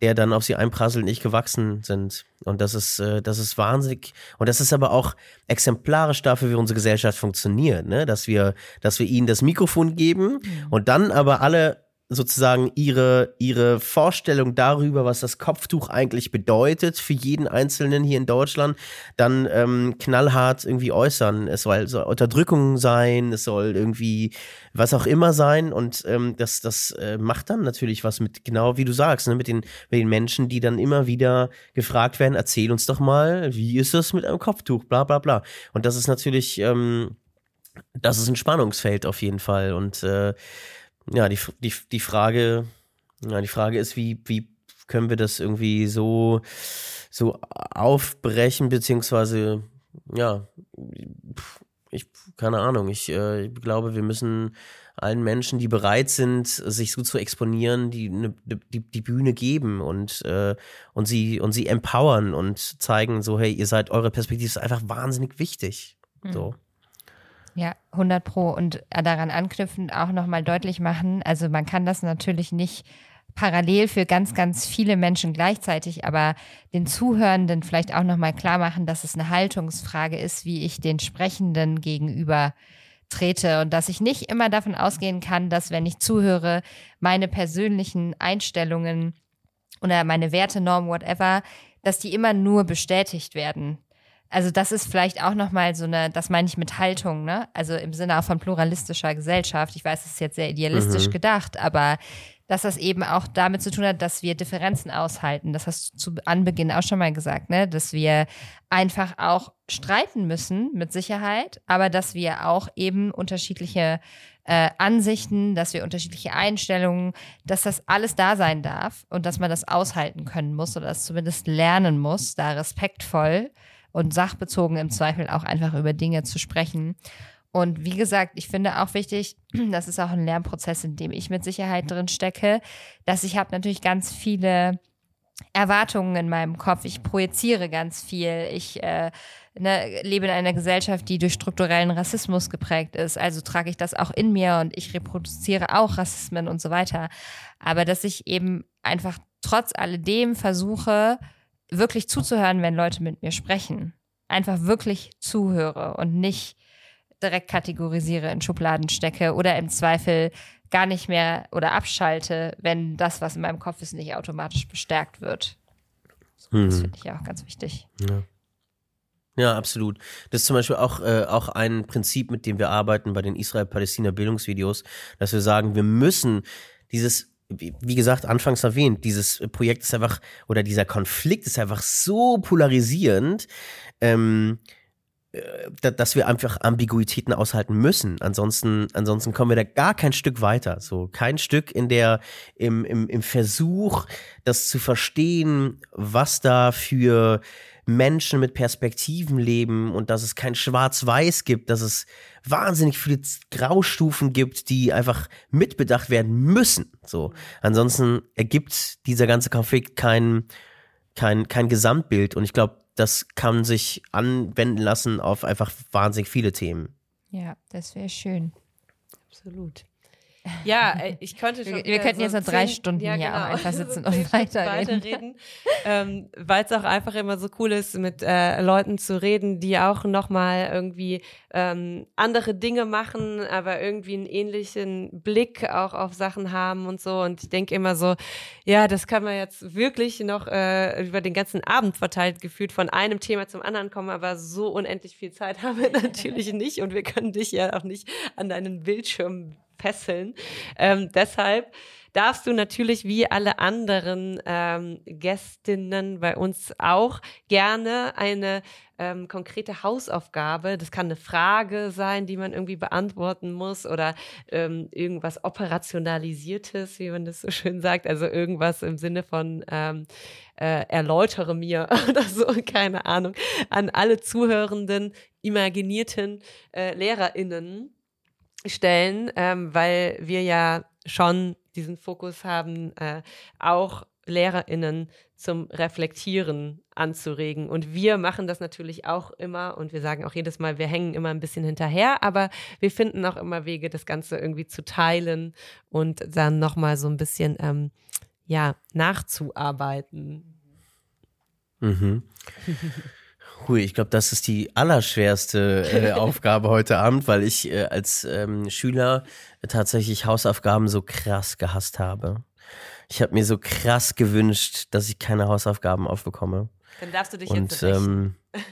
der dann auf sie einprasselt, nicht gewachsen sind. Und das ist, äh, das ist wahnsinnig. Und das ist aber auch exemplarisch dafür, wie unsere Gesellschaft funktioniert, ne? Dass wir, dass wir ihnen das Mikrofon geben mhm. und dann aber alle sozusagen ihre, ihre Vorstellung darüber, was das Kopftuch eigentlich bedeutet für jeden Einzelnen hier in Deutschland, dann ähm, knallhart irgendwie äußern. Es soll, soll Unterdrückung sein, es soll irgendwie was auch immer sein und ähm, das, das äh, macht dann natürlich was mit, genau wie du sagst, ne, mit, den, mit den Menschen, die dann immer wieder gefragt werden, erzähl uns doch mal, wie ist das mit einem Kopftuch, bla bla bla. Und das ist natürlich, ähm, das ist ein Spannungsfeld auf jeden Fall und äh, ja, die, die, die Frage, ja, die Frage ist, wie, wie können wir das irgendwie so, so aufbrechen, beziehungsweise, ja, ich, keine Ahnung, ich, äh, ich glaube, wir müssen allen Menschen, die bereit sind, sich so zu exponieren, die ne, die, die Bühne geben und, äh, und, sie, und sie empowern und zeigen so, hey, ihr seid, eure Perspektive ist einfach wahnsinnig wichtig. Mhm. So. Ja, 100 Pro. Und daran anknüpfend auch nochmal deutlich machen, also man kann das natürlich nicht parallel für ganz, ganz viele Menschen gleichzeitig, aber den Zuhörenden vielleicht auch nochmal klar machen, dass es eine Haltungsfrage ist, wie ich den Sprechenden gegenüber trete und dass ich nicht immer davon ausgehen kann, dass wenn ich zuhöre, meine persönlichen Einstellungen oder meine Werte, Norm, whatever, dass die immer nur bestätigt werden also das ist vielleicht auch nochmal so eine, das meine ich mit Haltung, ne? Also im Sinne auch von pluralistischer Gesellschaft. Ich weiß, es ist jetzt sehr idealistisch mhm. gedacht, aber dass das eben auch damit zu tun hat, dass wir Differenzen aushalten. Das hast du zu Anbeginn auch schon mal gesagt, ne? Dass wir einfach auch streiten müssen, mit Sicherheit, aber dass wir auch eben unterschiedliche äh, Ansichten, dass wir unterschiedliche Einstellungen, dass das alles da sein darf und dass man das aushalten können muss oder das zumindest lernen muss, da respektvoll und sachbezogen im Zweifel auch einfach über Dinge zu sprechen. Und wie gesagt, ich finde auch wichtig, das ist auch ein Lernprozess, in dem ich mit Sicherheit drin stecke, dass ich habe natürlich ganz viele Erwartungen in meinem Kopf. Ich projiziere ganz viel. Ich äh, ne, lebe in einer Gesellschaft, die durch strukturellen Rassismus geprägt ist. Also trage ich das auch in mir und ich reproduziere auch Rassismen und so weiter. Aber dass ich eben einfach trotz alledem versuche, wirklich zuzuhören, wenn Leute mit mir sprechen. Einfach wirklich zuhöre und nicht direkt kategorisiere, in Schubladen stecke oder im Zweifel gar nicht mehr oder abschalte, wenn das, was in meinem Kopf ist, nicht automatisch bestärkt wird. Mhm. Das finde ich ja auch ganz wichtig. Ja. Ja, absolut. Das ist zum Beispiel auch, äh, auch ein Prinzip, mit dem wir arbeiten bei den Israel-Palästina-Bildungsvideos, dass wir sagen, wir müssen dieses wie gesagt, anfangs erwähnt, dieses Projekt ist einfach, oder dieser Konflikt ist einfach so polarisierend, ähm, äh, dass wir einfach Ambiguitäten aushalten müssen. Ansonsten, ansonsten kommen wir da gar kein Stück weiter. So kein Stück in der, im, im, im Versuch, das zu verstehen, was da für Menschen mit Perspektiven leben und dass es kein Schwarz-Weiß gibt, dass es wahnsinnig viele Graustufen gibt, die einfach mitbedacht werden müssen. So. Ansonsten ergibt dieser ganze Konflikt kein, kein, kein Gesamtbild und ich glaube, das kann sich anwenden lassen auf einfach wahnsinnig viele Themen. Ja, das wäre schön. Absolut. Ja, äh, ich könnte schon. Wir, wir könnten so jetzt noch drei zehn, Stunden ja, hier genau. auch einfach sitzen so und weiterreden ähm, Weil es auch einfach immer so cool ist, mit äh, Leuten zu reden, die auch nochmal irgendwie ähm, andere Dinge machen, aber irgendwie einen ähnlichen Blick auch auf Sachen haben und so. Und ich denke immer so, ja, das kann man jetzt wirklich noch äh, über den ganzen Abend verteilt gefühlt von einem Thema zum anderen kommen, aber so unendlich viel Zeit haben wir natürlich nicht und wir können dich ja auch nicht an deinen Bildschirm fesseln. Ähm, deshalb darfst du natürlich wie alle anderen ähm, Gästinnen bei uns auch gerne eine ähm, konkrete Hausaufgabe, das kann eine Frage sein, die man irgendwie beantworten muss oder ähm, irgendwas Operationalisiertes, wie man das so schön sagt, also irgendwas im Sinne von ähm, äh, erläutere mir oder so, keine Ahnung, an alle zuhörenden, imaginierten äh, LehrerInnen stellen, ähm, weil wir ja schon diesen Fokus haben, äh, auch LehrerInnen zum Reflektieren anzuregen. Und wir machen das natürlich auch immer und wir sagen auch jedes Mal, wir hängen immer ein bisschen hinterher, aber wir finden auch immer Wege, das Ganze irgendwie zu teilen und dann nochmal so ein bisschen, ähm, ja, nachzuarbeiten. Mhm. Hui, ich glaube, das ist die allerschwerste äh, Aufgabe heute Abend, weil ich äh, als ähm, Schüler tatsächlich Hausaufgaben so krass gehasst habe. Ich habe mir so krass gewünscht, dass ich keine Hausaufgaben aufbekomme. Dann darfst du dich Und jetzt rächen. ähm,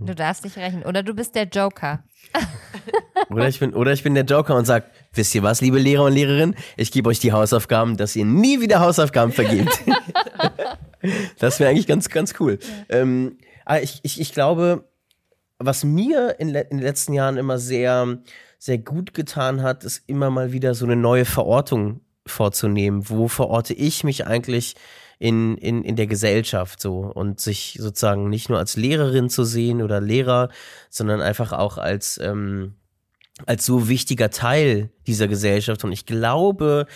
Du darfst nicht rechnen. Oder du bist der Joker. oder ich bin oder ich bin der Joker und sag, wisst ihr was, liebe Lehrer und Lehrerinnen, ich gebe euch die Hausaufgaben, dass ihr nie wieder Hausaufgaben vergebt. das wäre eigentlich ganz ganz cool. Ähm, aber ich, ich, ich glaube, was mir in, in den letzten Jahren immer sehr, sehr gut getan hat, ist immer mal wieder so eine neue Verortung vorzunehmen. Wo verorte ich mich eigentlich in, in, in der Gesellschaft so und sich sozusagen nicht nur als Lehrerin zu sehen oder Lehrer, sondern einfach auch als, ähm, als so wichtiger Teil dieser Gesellschaft. Und ich glaube,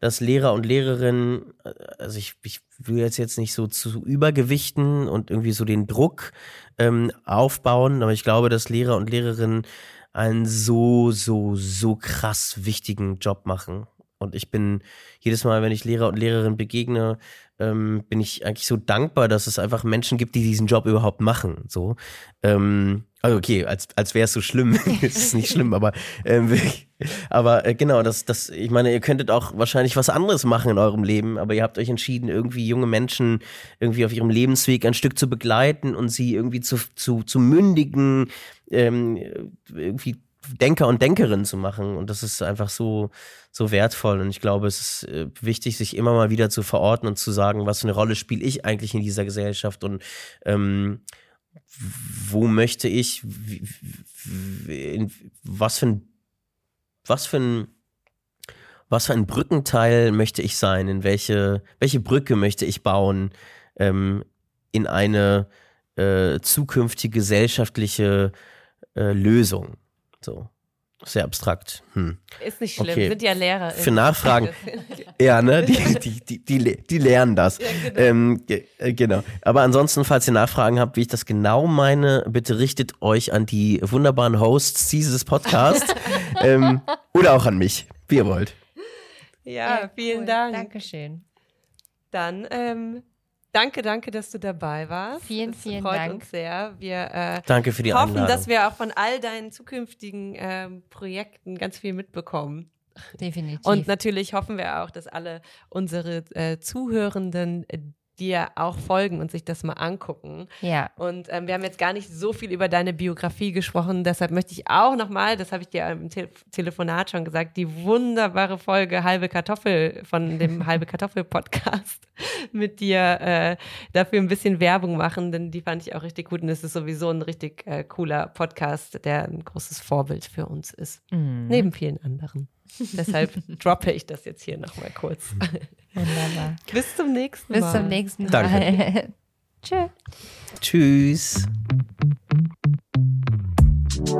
dass Lehrer und Lehrerinnen, äh, also ich, ich will jetzt jetzt nicht so zu übergewichten und irgendwie so den Druck ähm, aufbauen, aber ich glaube, dass Lehrer und Lehrerinnen einen so, so, so krass wichtigen Job machen. Und ich bin jedes Mal, wenn ich Lehrer und Lehrerinnen begegne, ähm, bin ich eigentlich so dankbar, dass es einfach Menschen gibt, die diesen Job überhaupt machen. So, ähm, also okay, als als wäre es so schlimm, es ist nicht schlimm, aber ähm, aber äh, genau, das das, ich meine, ihr könntet auch wahrscheinlich was anderes machen in eurem Leben, aber ihr habt euch entschieden, irgendwie junge Menschen irgendwie auf ihrem Lebensweg ein Stück zu begleiten und sie irgendwie zu zu zu mündigen ähm, irgendwie Denker und Denkerinnen zu machen. Und das ist einfach so, so wertvoll. Und ich glaube, es ist äh, wichtig, sich immer mal wieder zu verorten und zu sagen, was für eine Rolle spiele ich eigentlich in dieser Gesellschaft und ähm, wo möchte ich, in, was für ein, was für ein, was für ein Brückenteil möchte ich sein? In welche, welche Brücke möchte ich bauen ähm, in eine äh, zukünftige gesellschaftliche äh, Lösung? So. Sehr abstrakt. Hm. Ist nicht schlimm, Okay. sind ja Lehrer. Für Nachfragen. Ja, ne? Die, die, die, die, die lernen das. ähm, ge- äh, genau. Aber ansonsten, falls ihr Nachfragen habt, wie ich das genau meine, bitte richtet euch an die wunderbaren Hosts dieses Podcasts ähm, oder auch an mich, wie ihr wollt. Ja, vielen cool. Dank. Dankeschön. Dann ähm, danke, danke, dass du dabei warst. Vielen, das vielen freut Dank. uns sehr. Wir äh, Danke für die hoffen, Einladung. dass wir auch von all deinen zukünftigen ähm, Projekten ganz viel mitbekommen. Definitiv. Und natürlich hoffen wir auch, dass alle unsere äh, Zuhörenden äh, dir auch folgen und sich das mal angucken. ja. Und ähm, wir haben jetzt gar nicht so viel über deine Biografie gesprochen, deshalb möchte ich auch nochmal, das habe ich dir im Te Telefonat schon gesagt, die wunderbare Folge Halbe Kartoffel von dem Halbe Kartoffel Podcast mit dir äh, dafür ein bisschen Werbung machen, denn die fand ich auch richtig gut und es ist sowieso ein richtig äh, cooler Podcast, der ein großes Vorbild für uns ist, Mhm. neben vielen anderen. deshalb droppe ich das jetzt hier nochmal kurz. Wunderbar. Bis zum nächsten Mal. Bis zum nächsten Mal. Danke. Tschö. Tschüss. No,